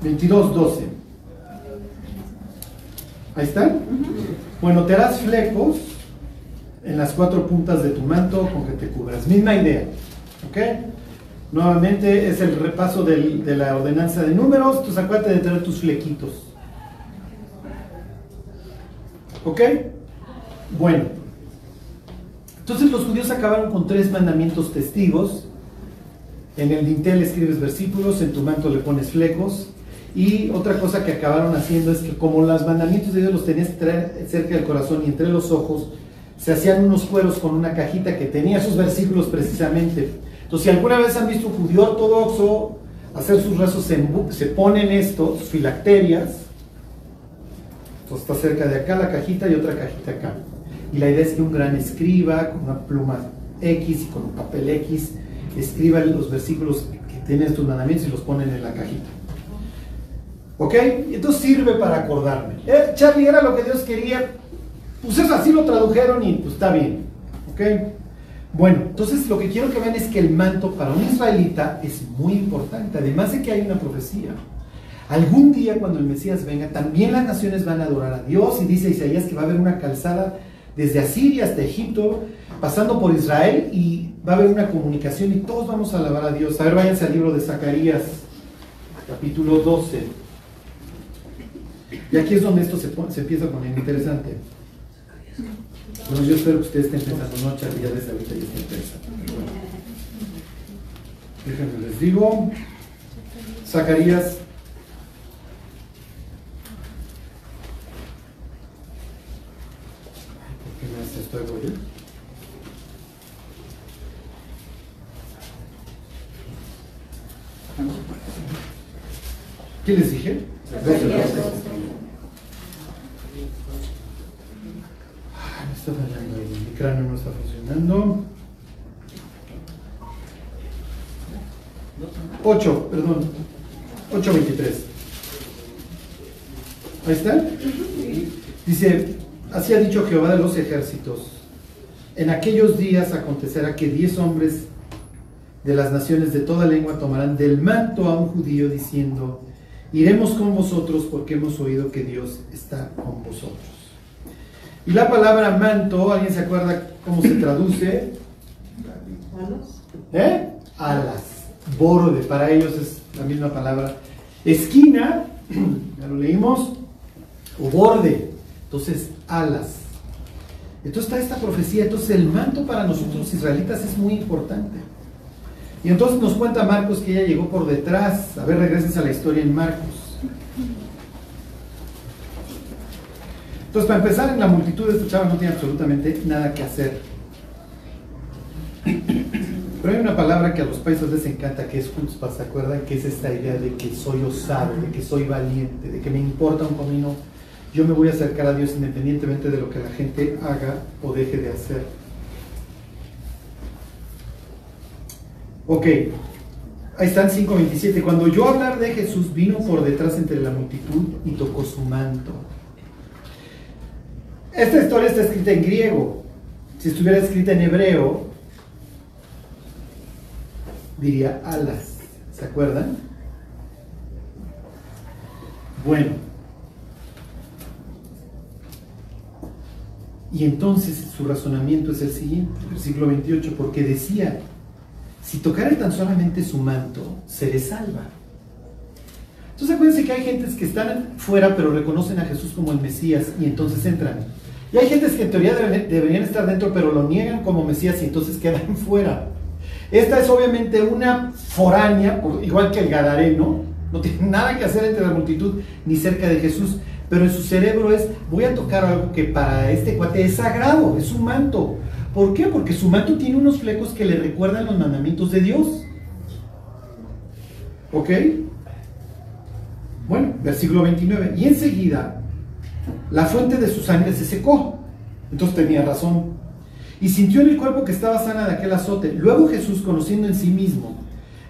22, 12. Ahí están. Bueno, te harás flecos en las cuatro puntas de tu manto con que te cubras. Misma idea. ¿Ok? Nuevamente es el repaso de la ordenanza de números, entonces acuérdate de tener tus flequitos. ¿Ok? Bueno. Entonces los judíos acabaron con tres mandamientos testigos. En el dintel escribes versículos, en tu manto le pones flecos. Y otra cosa que acabaron haciendo es que como los mandamientos de Dios los tenías cerca del corazón y entre los ojos, se hacían unos cueros con una cajita que tenía sus versículos precisamente. Entonces, si alguna vez han visto un judío ortodoxo hacer sus rezos, se, ponen estos, filacterias. Entonces está cerca de acá la cajita y otra cajita acá. Y la idea es que un gran escriba con una pluma X y con un papel X escriba los versículos que tienen estos mandamientos y los ponen en la cajita. ¿Ok? Entonces sirve para acordarme. Eh, Charlie, era lo que Dios quería. Pues eso así lo tradujeron y pues está bien. ¿Ok? Bueno, entonces lo que quiero que vean es que el manto para un israelita es muy importante, además de que hay una profecía. Algún día cuando el Mesías venga, también las naciones van a adorar a Dios y dice Isaías que va a haber una calzada desde Asiria hasta Egipto, pasando por Israel y va a haber una comunicación y todos vamos a alabar a Dios. A ver, váyanse al libro de Zacarías, capítulo 12. Y aquí es donde esto se, se empieza a poner interesante. Bueno, yo espero que ustedes estén pensando, no, Charlie, ya desde ahorita ya estén pensando. Bueno. Déjenme les digo. Zacarías. ¿Por qué me hace esto de? ¿Qué les dije? Zacarías está fallando mi cráneo no está funcionando. 8, perdón, 8.23. Ahí está. Dice, así ha dicho Jehová de los ejércitos. En aquellos días acontecerá que diez hombres de las naciones de toda lengua tomarán del manto a un judío diciendo, iremos con vosotros porque hemos oído que Dios está con vosotros. Y la palabra manto, ¿alguien se acuerda cómo se traduce? ¿Alas? ¿Eh? Alas. Borde, para ellos es la misma palabra. Esquina, ya lo leímos, o borde. Entonces, alas. Entonces está esta profecía. Entonces el manto para nosotros israelitas es muy importante. Y entonces nos cuenta Marcos que ella llegó por detrás. A ver, regreses a la historia en Marcos. Entonces, para empezar, en la multitud esta chava no tiene absolutamente nada que hacer. Pero hay una palabra que a los países les encanta, que es chutzpah, ¿se acuerdan? Que es esta idea de que soy osado, de que soy valiente, de que me importa un comino. Yo me voy a acercar a Dios independientemente de lo que la gente haga o deje de hacer. Ok, ahí están 5.27. Cuando yo hablar de Jesús, vino por detrás entre la multitud y tocó su manto. Esta historia está escrita en griego. Si estuviera escrita en hebreo, diría alas. ¿Se acuerdan? Bueno. Y entonces su razonamiento es el siguiente, versículo 28, porque decía, si tocara tan solamente su manto, seré salva. Entonces acuérdense que hay gentes que están fuera pero reconocen a Jesús como el Mesías y entonces entran. Y hay gentes que en teoría deberían estar dentro pero lo niegan como Mesías y entonces quedan fuera. Esta es obviamente una foránea, igual que el Gadareno, no tiene nada que hacer entre la multitud ni cerca de Jesús, pero en su cerebro es, voy a tocar algo que para este cuate es sagrado, es un manto. ¿Por qué? Porque su manto tiene unos flecos que le recuerdan los mandamientos de Dios. ¿Ok? Bueno, versículo 29. Y enseguida la fuente de su sangre se secó. Entonces tenía razón y sintió en el cuerpo que estaba sana de aquel azote. Luego Jesús, conociendo en sí mismo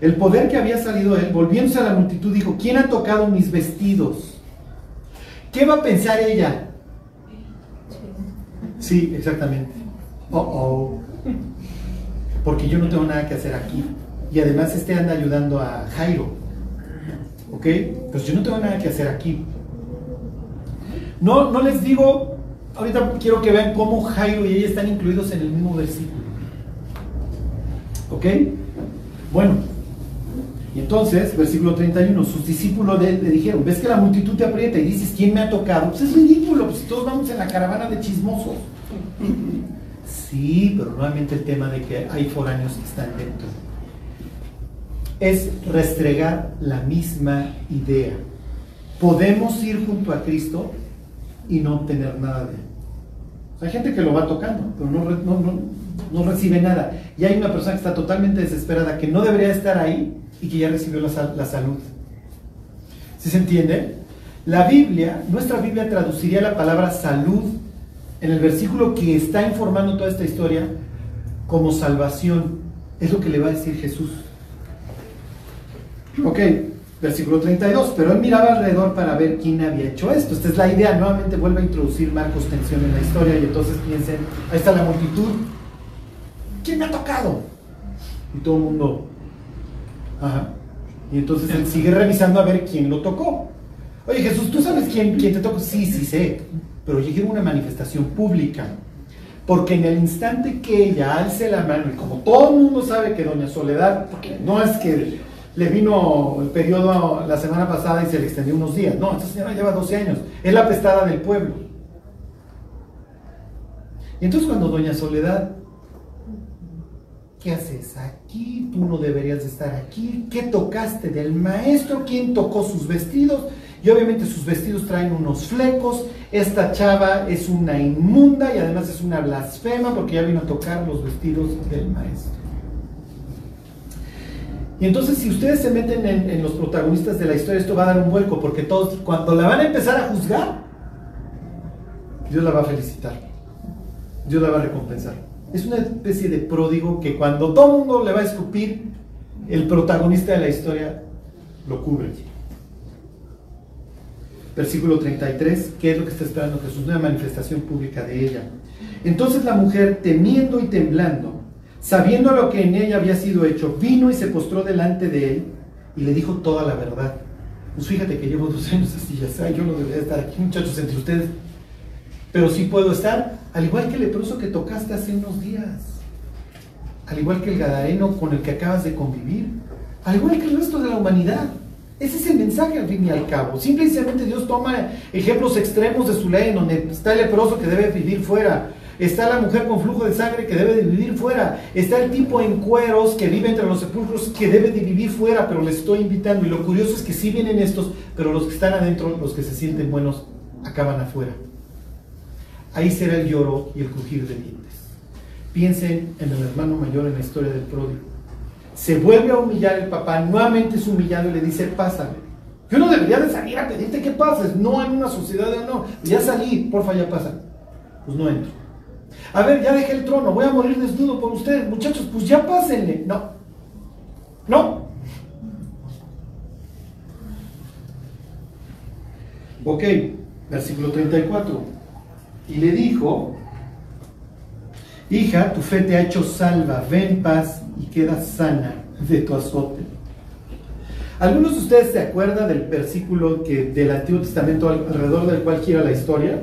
el poder que había salido de él, volviéndose a la multitud, dijo, ¿quién ha tocado mis vestidos? ¿Qué va a pensar ella? Sí, exactamente. Oh, oh. Porque yo no tengo nada que hacer aquí. Y además este anda ayudando a Jairo. ¿Ok? Pues yo no tengo nada que hacer aquí. No, no les digo ahorita quiero que vean cómo Jairo y ella están incluidos en el mismo versículo. ¿Ok? Bueno, y entonces, versículo 31, sus discípulos le, dijeron, ves que la multitud te aprieta y dices, ¿quién me ha tocado? Pues es ridículo, pues todos vamos en la caravana de chismosos. Sí, pero nuevamente el tema de que hay foráneos que están dentro. Es restregar la misma idea. Podemos ir junto a Cristo y no obtener nada de él. hay gente que lo va tocando, pero no, no, no, recibe nada. Y hay una persona que está totalmente desesperada, que no debería estar ahí y que ya recibió la, la salud. ¿Sí se entiende? La Biblia, nuestra Biblia traduciría la palabra salud en el versículo que está informando toda esta historia como salvación. Es lo que le va a decir Jesús. Ok, Versículo 32, pero él miraba alrededor para ver quién había hecho esto. Esta es la idea, nuevamente vuelve a introducir Marcos tensión en la historia y entonces piensen, ahí está la multitud, ¿quién me ha tocado? Y todo el mundo, ajá. Y entonces él sigue revisando a ver quién lo tocó. Oye Jesús, ¿tú sabes quién, quién te tocó? Sí, sí sé, pero llegué a una manifestación pública. Porque en el instante que ella alce la mano, y como todo el mundo sabe que Doña Soledad, no es que le vino el periodo la semana pasada y se le extendió unos días. No, esta señora lleva 12 años. Es la pestada del pueblo. Y entonces cuando Doña Soledad, ¿qué haces aquí? Tú no deberías de estar aquí. ¿Qué tocaste del maestro? ¿Quién tocó sus vestidos? Y obviamente sus vestidos traen unos flecos. Esta chava es una inmunda y además es una blasfema porque ya vino a tocar los vestidos del maestro. Y entonces si ustedes se meten en, los protagonistas de la historia, esto va a dar un vuelco, porque todos, cuando la van a empezar a juzgar, Dios la va a felicitar, Dios la va a recompensar. Es una especie de pródigo que cuando todo el mundo le va a escupir, el protagonista de la historia lo cubre. Versículo 33, ¿qué es lo que está esperando Jesús? Una manifestación pública de ella. Entonces la mujer, temiendo y temblando, sabiendo lo que en ella había sido hecho, vino y se postró delante de él y le dijo toda la verdad. Pues fíjate que llevo dos años así, ya sé, yo no debería estar aquí, muchachos, entre ustedes. Pero sí puedo estar, al igual que el leproso que tocaste hace unos días, al igual que el gadareno con el que acabas de convivir, al igual que el resto de la humanidad. Ese es el mensaje al fin y al cabo. Simplemente Dios toma ejemplos extremos de su ley, donde está el leproso que debe vivir fuera, está la mujer con flujo de sangre que debe de vivir fuera, está el tipo en cueros que vive entre los sepulcros que debe de vivir fuera, pero le estoy invitando. Y lo curioso es que sí vienen estos, pero los que están adentro, los que se sienten buenos, acaban afuera. Ahí será el lloro y el crujir de dientes. Piensen en el hermano mayor en la historia del pródigo se vuelve a humillar el papá, nuevamente es humillado y le dice, pásame. Yo no debería de salir a pedirte que pases, no en una sociedad de no. Ya salí, porfa, ya pasa. Pues no entro. A ver, ya dejé el trono, voy a morir desnudo por ustedes, muchachos, pues ya pásenle. No. No. Ok, versículo 34. Y le dijo, hija, tu fe te ha hecho salva, ven paz y queda sana de tu azote. ¿Algunos de ustedes se acuerdan del versículo que, del Antiguo Testamento alrededor del cual gira la historia?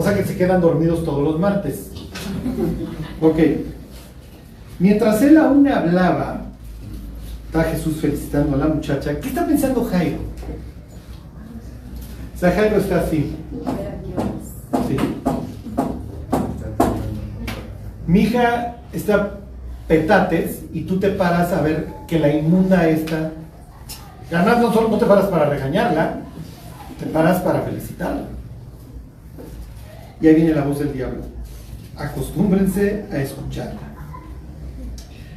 O sea que se quedan dormidos todos los martes. Ok. Mientras él aún hablaba, está Jesús felicitando a la muchacha. ¿Qué está pensando Jairo? O sea, Jairo está así. Sí. Mi hija está petates y tú te paras a ver que la inmunda esta. Además, no solo no te paras para regañarla, te paras para felicitarla. Y ahí viene la voz del diablo. Acostúmbrense a escucharla.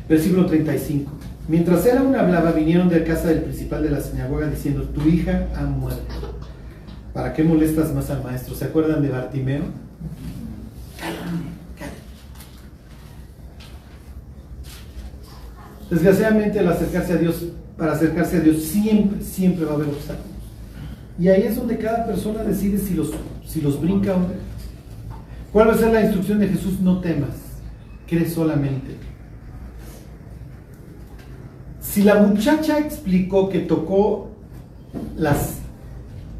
Versículo 35. Mientras él aún hablaba, vinieron de casa del principal de la sinagoga diciendo, tu hija ha muerto. ¿Para qué molestas más al maestro? ¿Se acuerdan de Bartimeo? Desgraciadamente, al acercarse a Dios, para acercarse a Dios, siempre, siempre va a haber obstáculos. Y ahí es donde cada persona decide si los, si los brinca o no. ¿Cuál va a ser la instrucción de Jesús? No temas, cree solamente. Si la muchacha explicó que tocó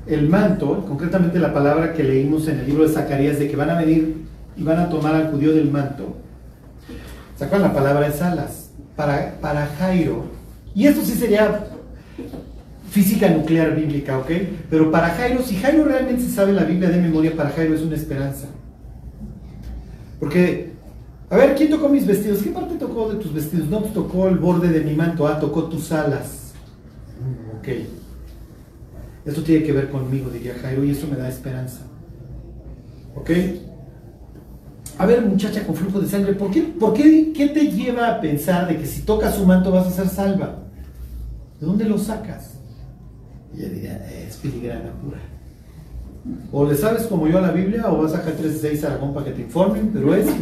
el manto, concretamente la palabra que leímos en el libro de Zacarías, de que van a venir y van a tomar al judío del manto, ¿sacan la palabra es alas? para, para Jairo, y esto sí sería física nuclear bíblica, ¿ok? Pero para Jairo, si Jairo realmente sabe la Biblia de memoria, para Jairo es una esperanza. Porque, a ver, ¿quién tocó mis vestidos? ¿Qué parte tocó de tus vestidos? No, tocó el borde de mi manto, ah, tocó tus alas. Mm, ok. Esto tiene que ver conmigo, diría Jairo, y eso me da esperanza. ¿Ok? A ver, muchacha con flujo de sangre, ¿por qué, por qué, qué te lleva a pensar de que si tocas su manto vas a ser salva? ¿De dónde lo sacas? Y ella diría, es filigrana pura. O le sabes como yo a la Biblia, o vas a sacar 3 a la compa que te informen, pero es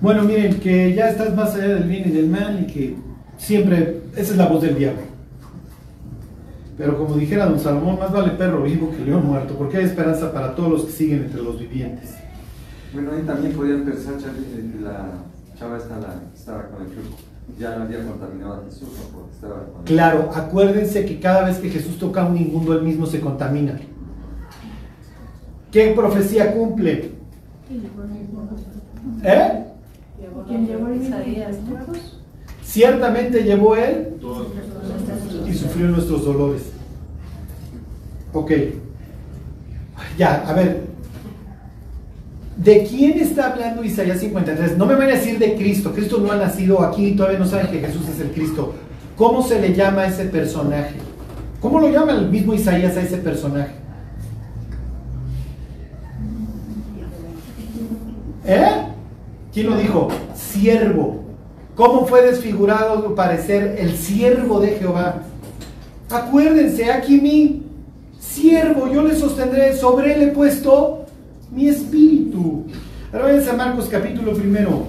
Bueno, miren, que ya estás más allá del bien y del mal y que siempre, esa es la voz del diablo. Pero como dijera don Salomón, más vale perro vivo que león muerto, porque hay esperanza para todos los que siguen entre los vivientes. Bueno, ahí también podían pensar, eh, la chava esta estaba con el flujo. Ya no había contaminado a Jesús, porque estaba Claro, acuérdense que cada vez que Jesús toca un inmundo, él mismo se contamina. ¿Qué profecía cumple? ¿Eh? ¿Quién llevó Isaías? Ciertamente llevó él y sufrió nuestros dolores. Ok. Ya, a ver. ¿De quién está hablando Isaías 53? No me van a decir de Cristo. Cristo no ha nacido aquí y todavía no saben que Jesús es el Cristo. ¿Cómo se le llama a ese personaje? ¿Cómo lo llama el mismo Isaías a ese personaje? ¿Eh? ¿Quién lo dijo? Siervo. ¿Cómo fue desfigurado parecer el siervo de Jehová? Acuérdense, aquí mi siervo, yo le sostendré, sobre él he puesto mi espíritu. Ahora a Marcos capítulo primero.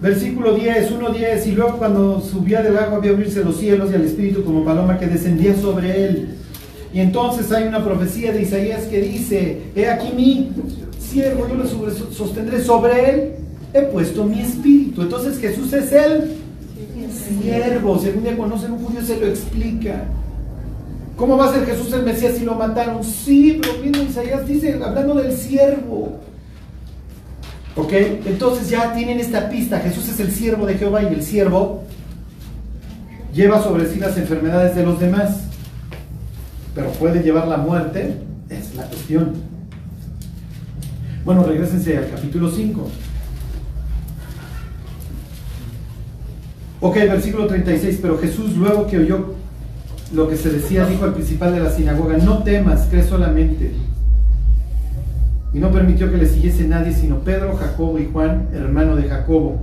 Versículo 10, 1.10, y luego cuando subía del agua había abrirse los cielos y al Espíritu como paloma que descendía sobre él. Y entonces hay una profecía de Isaías que dice, he aquí mi siervo, yo lo sostendré sobre él, he puesto mi espíritu. Entonces Jesús es el siervo. Si algún día conocen un judío se lo explica. ¿Cómo va a ser Jesús el Mesías si lo mataron? Sí, pero mismo Isaías dice, hablando del siervo. ¿Ok? Entonces ya tienen esta pista. Jesús es el siervo de Jehová y el siervo lleva sobre sí las enfermedades de los demás. Pero puede llevar la muerte, es la cuestión. Bueno, regresense al capítulo 5. Ok, versículo 36. Pero Jesús, luego que oyó lo que se decía, dijo al principal de la sinagoga: No temas, cree solamente y no permitió que le siguiese nadie sino Pedro, Jacobo y Juan, hermano de Jacobo.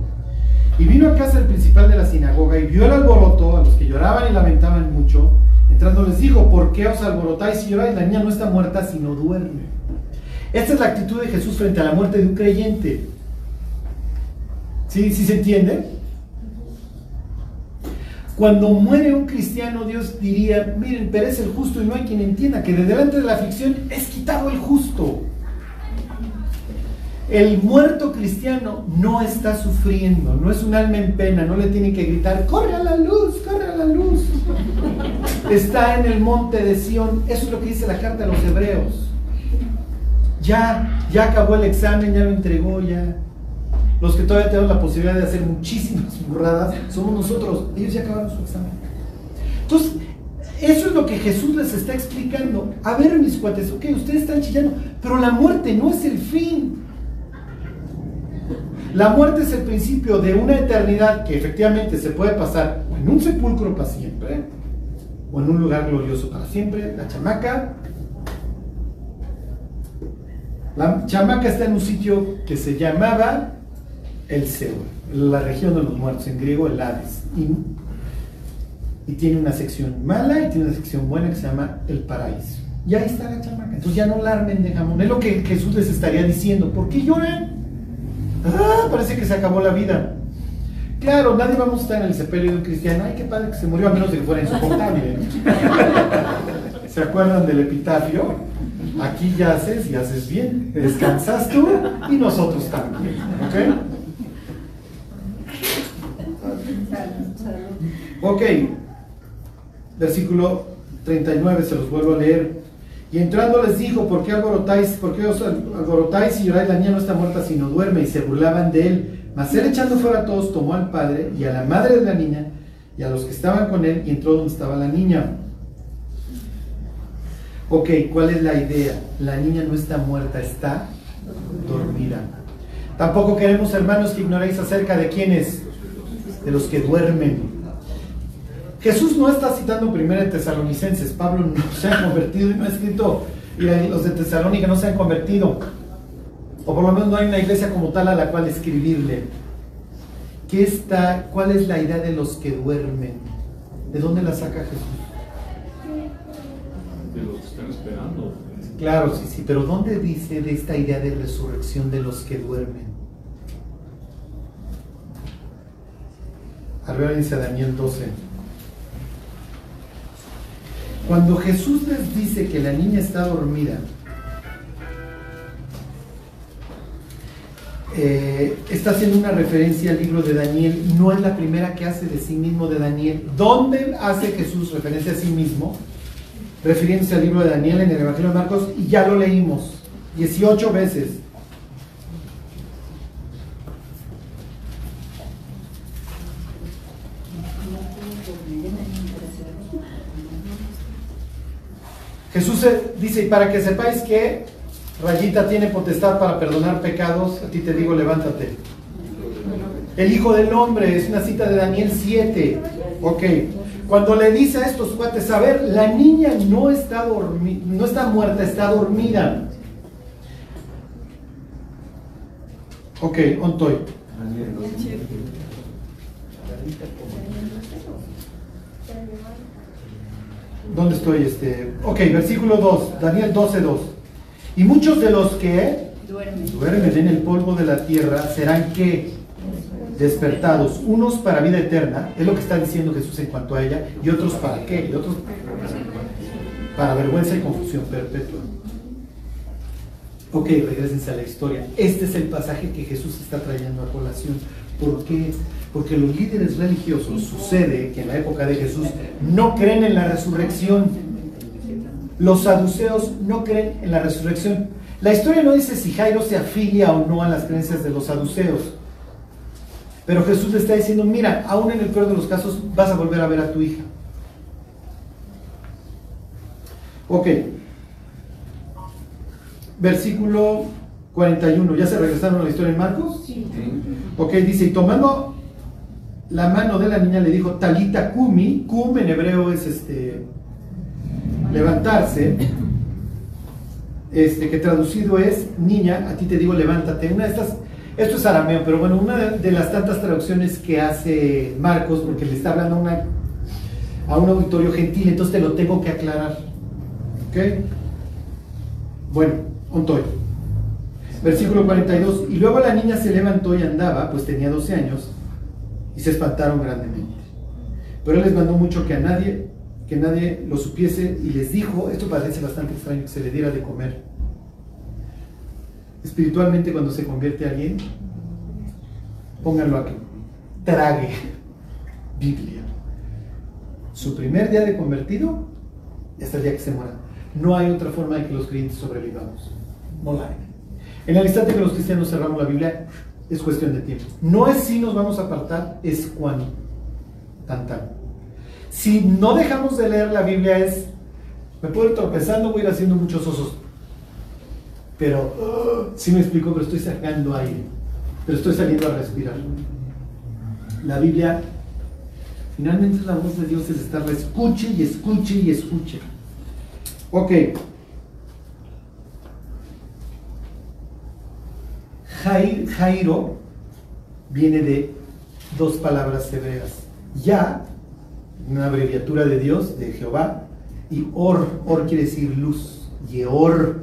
Y vino a casa el principal de la sinagoga y vio el alboroto, a los que lloraban y lamentaban mucho. Entrando les dijo, ¿por qué os alborotáis y lloráis? La niña no está muerta, sino duerme. Esta es la actitud de Jesús frente a la muerte de un creyente. ¿Sí, ¿Sí se entiende? Cuando muere un cristiano, Dios diría, miren, perece el justo y no hay quien entienda que de delante de la aflicción es quitado el justo. El muerto cristiano no está sufriendo, no es un alma en pena, no le tiene que gritar, corre a la luz, corre a la luz. Está en el monte de Sión, eso es lo que dice la carta a los hebreos. Ya, ya acabó el examen, ya lo entregó, ya. Los que todavía tenemos la posibilidad de hacer muchísimas burradas, somos nosotros, ellos ya acabaron su examen. Entonces, eso es lo que Jesús les está explicando. A ver, mis cuates, ok, ustedes están chillando, pero la muerte no es el fin. La muerte es el principio de una eternidad que efectivamente se puede pasar en un sepulcro para siempre o en un lugar glorioso para siempre. La chamaca. La chamaca está en un sitio que se llamaba el Seol, la región de los muertos, en griego el Hades. Y, y tiene una sección mala y tiene una sección buena que se llama el paraíso. Y ahí está la chamaca. Entonces ya no la armen de jamón. Es lo que Jesús les estaría diciendo. ¿Por qué lloran? Ah, parece que se acabó la vida. Claro, nadie vamos a estar en el sepelio de un cristiano. Ay, qué padre que se murió, a menos de que fuera insoportable. ¿Se acuerdan del epitafio? Aquí yaces y haces bien. Descansas tú y nosotros también. ¿Ok? Ok. Versículo 39, se los vuelvo a leer. Y entrando les dijo, ¿por qué alborotáis, por qué os alborotáis y lloráis? La niña no está muerta, sino duerme. Y se burlaban de él. Mas él echando fuera a todos, tomó al padre y a la madre de la niña y a los que estaban con él y entró donde estaba la niña. Ok, ¿cuál es la idea? La niña no está muerta, está dormida. Tampoco queremos, hermanos, que ignoréis acerca de quiénes, de los que duermen. Jesús no está citando primero de Tesalonicenses. Pablo no se ha convertido y no ha escrito, y los de Tesalónica no se han convertido. O por lo menos no hay una iglesia como tal a la cual escribirle. ¿Qué está, ¿Cuál es la idea de los que duermen? ¿De dónde la saca Jesús? De los que están esperando. Claro, sí, sí, pero ¿dónde dice de esta idea de resurrección de los que duermen? Arriba dice Daniel 12. Cuando Jesús les dice que la niña está dormida, eh, está haciendo una referencia al libro de Daniel, no es la primera que hace de sí mismo de Daniel. ¿Dónde hace Jesús referencia a sí mismo? Refiriéndose al libro de Daniel en el Evangelio de Marcos, y ya lo leímos 18 veces. Jesús dice, y para que sepáis que Rayita tiene potestad para perdonar pecados, a ti te digo, levántate. El Hijo del Hombre, es una cita de Daniel 7. Ok. Cuando le dice a estos cuates, a ver, la niña no está, no está muerta, está dormida. Ok, ontoy. ¿Dónde estoy? Este? Ok, versículo 2, Daniel 12, 2. Y muchos de los que duermen. en el polvo de la tierra serán que despertados, unos para vida eterna, es lo que está diciendo Jesús en cuanto a ella, y otros para qué, y otros para vergüenza y confusión perpetua. Ok, regresense a la historia. Este es el pasaje que Jesús está trayendo a colación. ¿Por qué? Porque los líderes religiosos, sucede que en la época de Jesús, no creen en la resurrección. Los saduceos no creen en la resurrección. La historia no dice si Jairo se afilia o no a las creencias de los saduceos. Pero Jesús le está diciendo, mira, aún en el peor de los casos vas a volver a ver a tu hija. Ok. Versículo 41. ¿Ya se regresaron a la historia en Marcos? Sí. Ok, dice, y tomando la mano de la niña le dijo, Talita Kumi, Kum en hebreo es este, levantarse, este, que traducido es, niña, a ti te digo, levántate. Una de estas, esto es arameo, pero bueno, una de las tantas traducciones que hace Marcos, porque le está hablando a, una, a un auditorio gentil, entonces te lo tengo que aclarar. ¿Ok? Bueno, ontoy. Versículo 42. Y luego la niña se levantó y andaba, pues tenía 12 años, y se espantaron grandemente. Pero él les mandó mucho que a nadie, que nadie lo supiese, y les dijo, esto parece bastante extraño, que se le diera de comer. Espiritualmente cuando se convierte alguien, pónganlo aquí, trague Biblia. Su primer día de convertido, hasta el día que se muera. No hay otra forma de que los creyentes sobrevivamos. No la hay. En el instante que los cristianos cerramos la Biblia, es cuestión de tiempo. No es si nos vamos a apartar, es cuándo. Tan tan. Si no dejamos de leer la Biblia es, me puedo ir tropezando, voy a ir haciendo muchos osos. Pero, si sí me explico, pero estoy sacando aire. Pero estoy saliendo a respirar. La Biblia, finalmente es la voz de Dios, es estar, escuche y escuche y escuche. Ok. Jairo viene de dos palabras hebreas. Ya, una abreviatura de Dios, de Jehová, y Or, Or quiere decir luz, Yeor.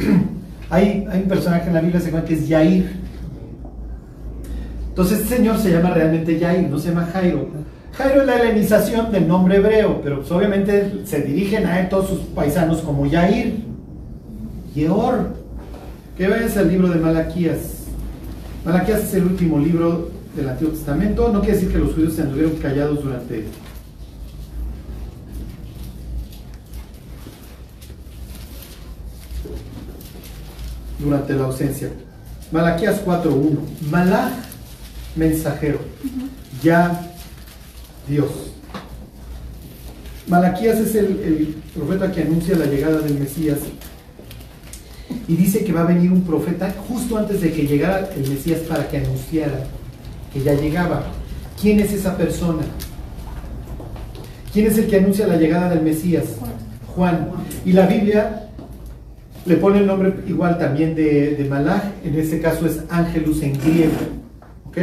hay, un personaje en la Biblia se llama que es Yair. Entonces este señor se llama realmente Yair, no se llama Jairo. Jairo es la helenización del nombre hebreo, pero pues, obviamente se dirigen a él todos sus paisanos como Yair, Yeor. Que vayas al libro de Malaquías. Malaquías es el último libro del Antiguo Testamento. No quiere decir que los judíos se anduvieron callados durante durante la ausencia. Malaquías 4.1. Malach, mensajero. Ya Dios. Malaquías es el, profeta que anuncia la llegada del Mesías y dice que va a venir un profeta justo antes de que llegara el Mesías para que anunciara que ya llegaba. ¿Quién es esa persona? ¿Quién es el que anuncia la llegada del Mesías? Juan. Y la Biblia le pone el nombre igual también de, de Malach, en este caso es Ángelus en griego. ¿Ok?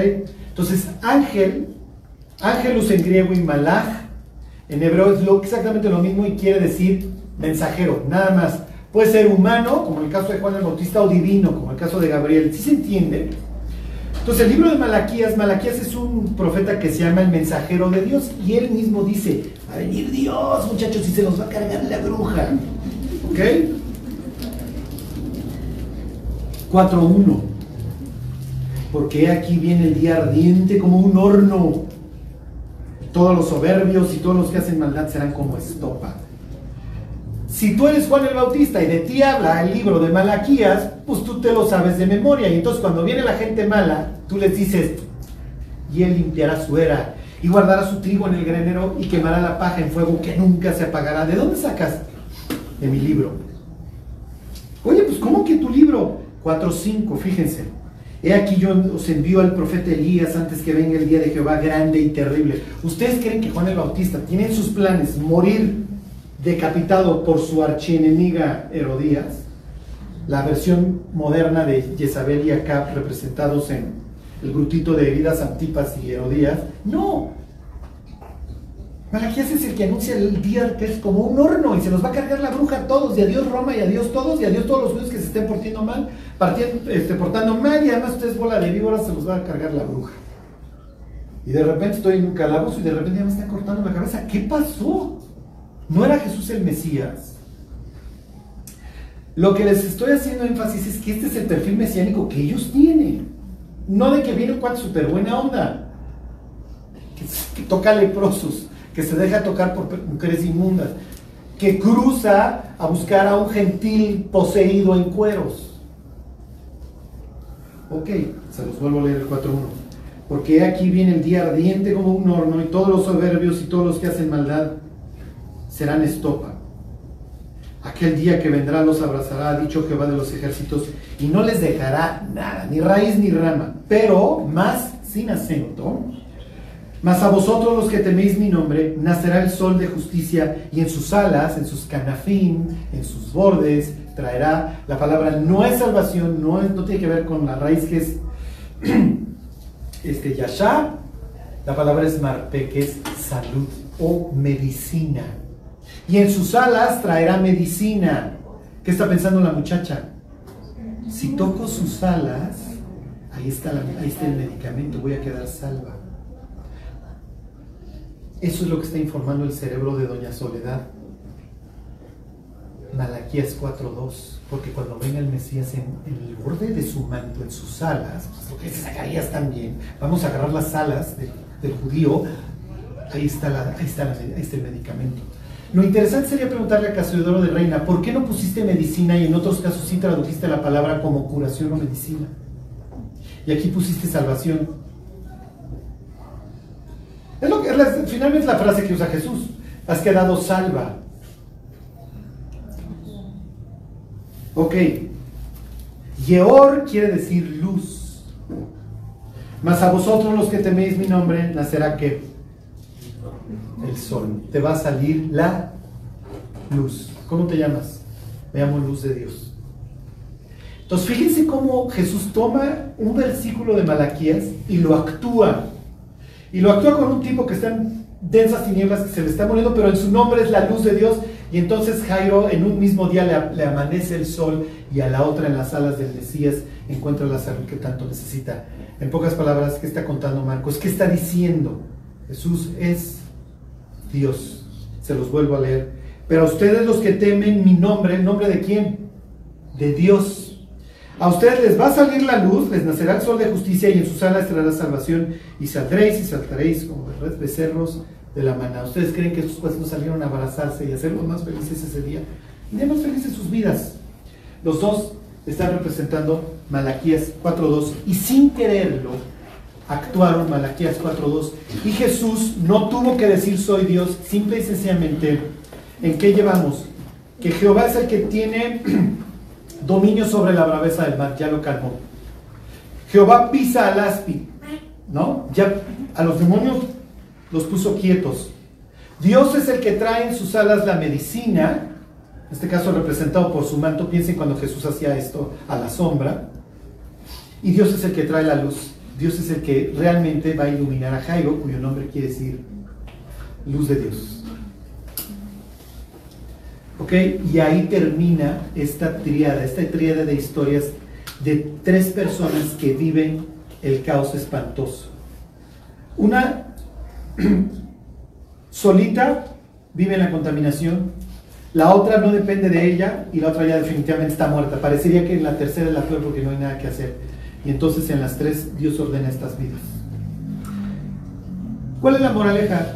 Entonces, ángel Ángelus en griego y malach en hebreo es lo, exactamente lo mismo y quiere decir mensajero, nada más. Puede ser humano, como el caso de Juan el Bautista, o divino, como el caso de Gabriel. ¿Sí se entiende? Entonces el libro de Malaquías, Malaquías es un profeta que se llama el mensajero de Dios y él mismo dice, va a venir Dios, muchachos, y se los va a cargar la bruja. ¿Ok? 4.1. Porque aquí viene el día ardiente como un horno todos los soberbios y todos los que hacen maldad serán como estopa. Si tú eres Juan el Bautista y de ti habla el libro de Malaquías, pues tú te lo sabes de memoria. Y entonces cuando viene la gente mala, tú les dices, y él limpiará su era y guardará su trigo en el granero y quemará la paja en fuego que nunca se apagará. ¿De dónde sacas? De mi libro. Oye, pues ¿cómo que tu libro? 4.5, fíjense. He aquí yo os envío al profeta Elías antes que venga el día de Jehová grande y terrible. ¿Ustedes creen que Juan el Bautista tiene en sus planes morir decapitado por su archienemiga Herodías? La versión moderna de Jezabel y Acab representados en el grupito de heridas Antipas y Herodías. No. Malaquías es el que anuncia el día que es como un horno y se nos va a cargar la bruja a todos, y adiós Roma, y adiós todos, y adiós todos los judíos que se estén portando mal, partiendo, este, portando mal, y además ustedes bola de víboras, se los va a cargar la bruja. Y de repente estoy en un calabozo y de repente ya me están cortando la cabeza. ¿Qué pasó? ¿No era Jesús el Mesías? Lo que les estoy haciendo énfasis es que este es el perfil mesiánico que ellos tienen. No de que viene un cuate súper buena onda, que, toca leprosos, que se deja tocar por mujeres inmundas, que cruza a buscar a un gentil poseído en cueros. Ok, se los vuelvo a leer el 4.1. Porque aquí viene el día ardiente como un horno y todos los soberbios y todos los que hacen maldad serán estopa Aquel día que vendrá los abrazará, ha dicho Jehová de los ejércitos, y no les dejará nada, ni raíz ni rama, pero más sin acento. Mas a vosotros los que teméis mi nombre, nacerá el sol de justicia, y en sus alas, en sus canafín, en sus bordes, traerá la palabra. No es salvación, no, tiene que ver con la raíz que es este, yasha. La palabra es marpe, que es salud o medicina y en sus alas traerá medicina. ¿Qué está pensando la muchacha? Si toco sus alas, ahí está el medicamento, voy a quedar salva. Eso es lo que está informando el cerebro de Doña Soledad. Malaquías 4.2, porque cuando venga el Mesías en, el borde de su manto, en sus alas, pues lo que Zacarías también, vamos a agarrar las alas del, judío, ahí está, la, ahí, está ahí está el medicamento. Lo interesante sería preguntarle a Casiodoro de Reina, ¿por qué no pusiste medicina y en otros casos sí tradujiste la palabra como curación o medicina? Y aquí pusiste salvación. Es finalmente la frase que usa Jesús. Has quedado salva. Ok. Yeor quiere decir luz. Mas a vosotros los que teméis mi nombre, nacerá que el sol. Te va a salir la luz. ¿Cómo te llamas? Me llamo luz de Dios. Entonces fíjense cómo Jesús toma un versículo de Malaquías y lo actúa. Y lo actúa con un tipo que está en densas tinieblas, que se le está muriendo, pero en su nombre es la luz de Dios. Y entonces Jairo en un mismo día le, amanece el sol y a la otra en las alas del Mesías encuentra la salud que tanto necesita. En pocas palabras, ¿qué está contando Marcos? ¿Qué está diciendo? Jesús es Dios. Se los vuelvo a leer. Pero a ustedes los que temen mi nombre, ¿el nombre de quién? De Dios. A ustedes les va a salir la luz, les nacerá el sol de justicia y en sus alas traerá salvación y saldréis y saltaréis como becerros de la maná. ¿Ustedes creen que estos no salieron a abrazarse y a los más felices ese día? Y más felices sus vidas. Los dos están representando Malaquías 4.2 y sin quererlo actuaron, Malaquías 4.2, y Jesús no tuvo que decir soy Dios, simple y sencillamente, ¿en qué llevamos? Que Jehová es el que tiene dominio sobre la braveza del mar, ya lo calmó. Jehová pisa al aspi, ¿no? Ya a los demonios los puso quietos. Dios es el que trae en sus alas la medicina, en este caso representado por su manto, piensen cuando Jesús hacía esto a la sombra, y Dios es el que trae la luz. Dios es el que realmente va a iluminar a Jairo, cuyo nombre quiere decir luz de Dios. ¿Ok? Y ahí termina esta triada, esta triada de historias de tres personas que viven el caos espantoso. Una solita vive en la contaminación, la otra no depende de ella y la otra ya definitivamente está muerta. Parecería que la tercera es la peor porque no hay nada que hacer. Y entonces en las tres Dios ordena estas vidas. ¿Cuál es la moraleja?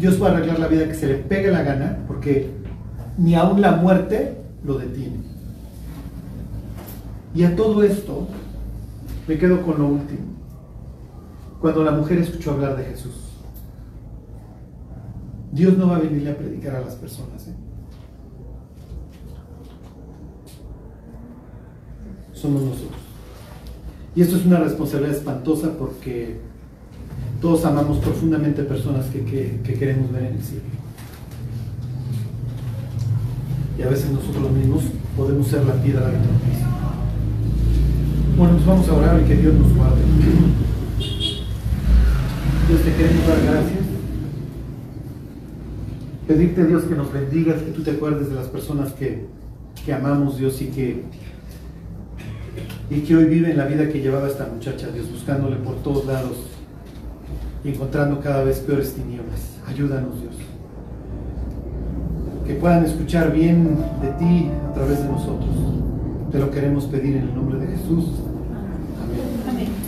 Dios va a arreglar la vida que se le pegue la gana, porque ni aún la muerte lo detiene. Y a todo esto me quedo con lo último. Cuando la mujer escuchó hablar de Jesús. Dios no va a venirle a predicar a las personas. ¿eh? Somos nosotros. Y esto es una responsabilidad espantosa porque todos amamos profundamente personas que, queremos ver en el cielo. Y a veces nosotros mismos podemos ser la piedra de tropiezo. Bueno, pues vamos a orar y que Dios nos guarde. Dios te queremos dar gracias Pedirte, Dios, que nos bendigas, que tú te acuerdes de las personas que, que amamos, Dios, y que, y que hoy viven la vida que llevaba esta muchacha, Dios, buscándole por todos lados y encontrando cada vez peores tinieblas. Ayúdanos, Dios que puedan escuchar bien de ti a través de nosotros. Te lo queremos pedir en el nombre de Jesús. Amén.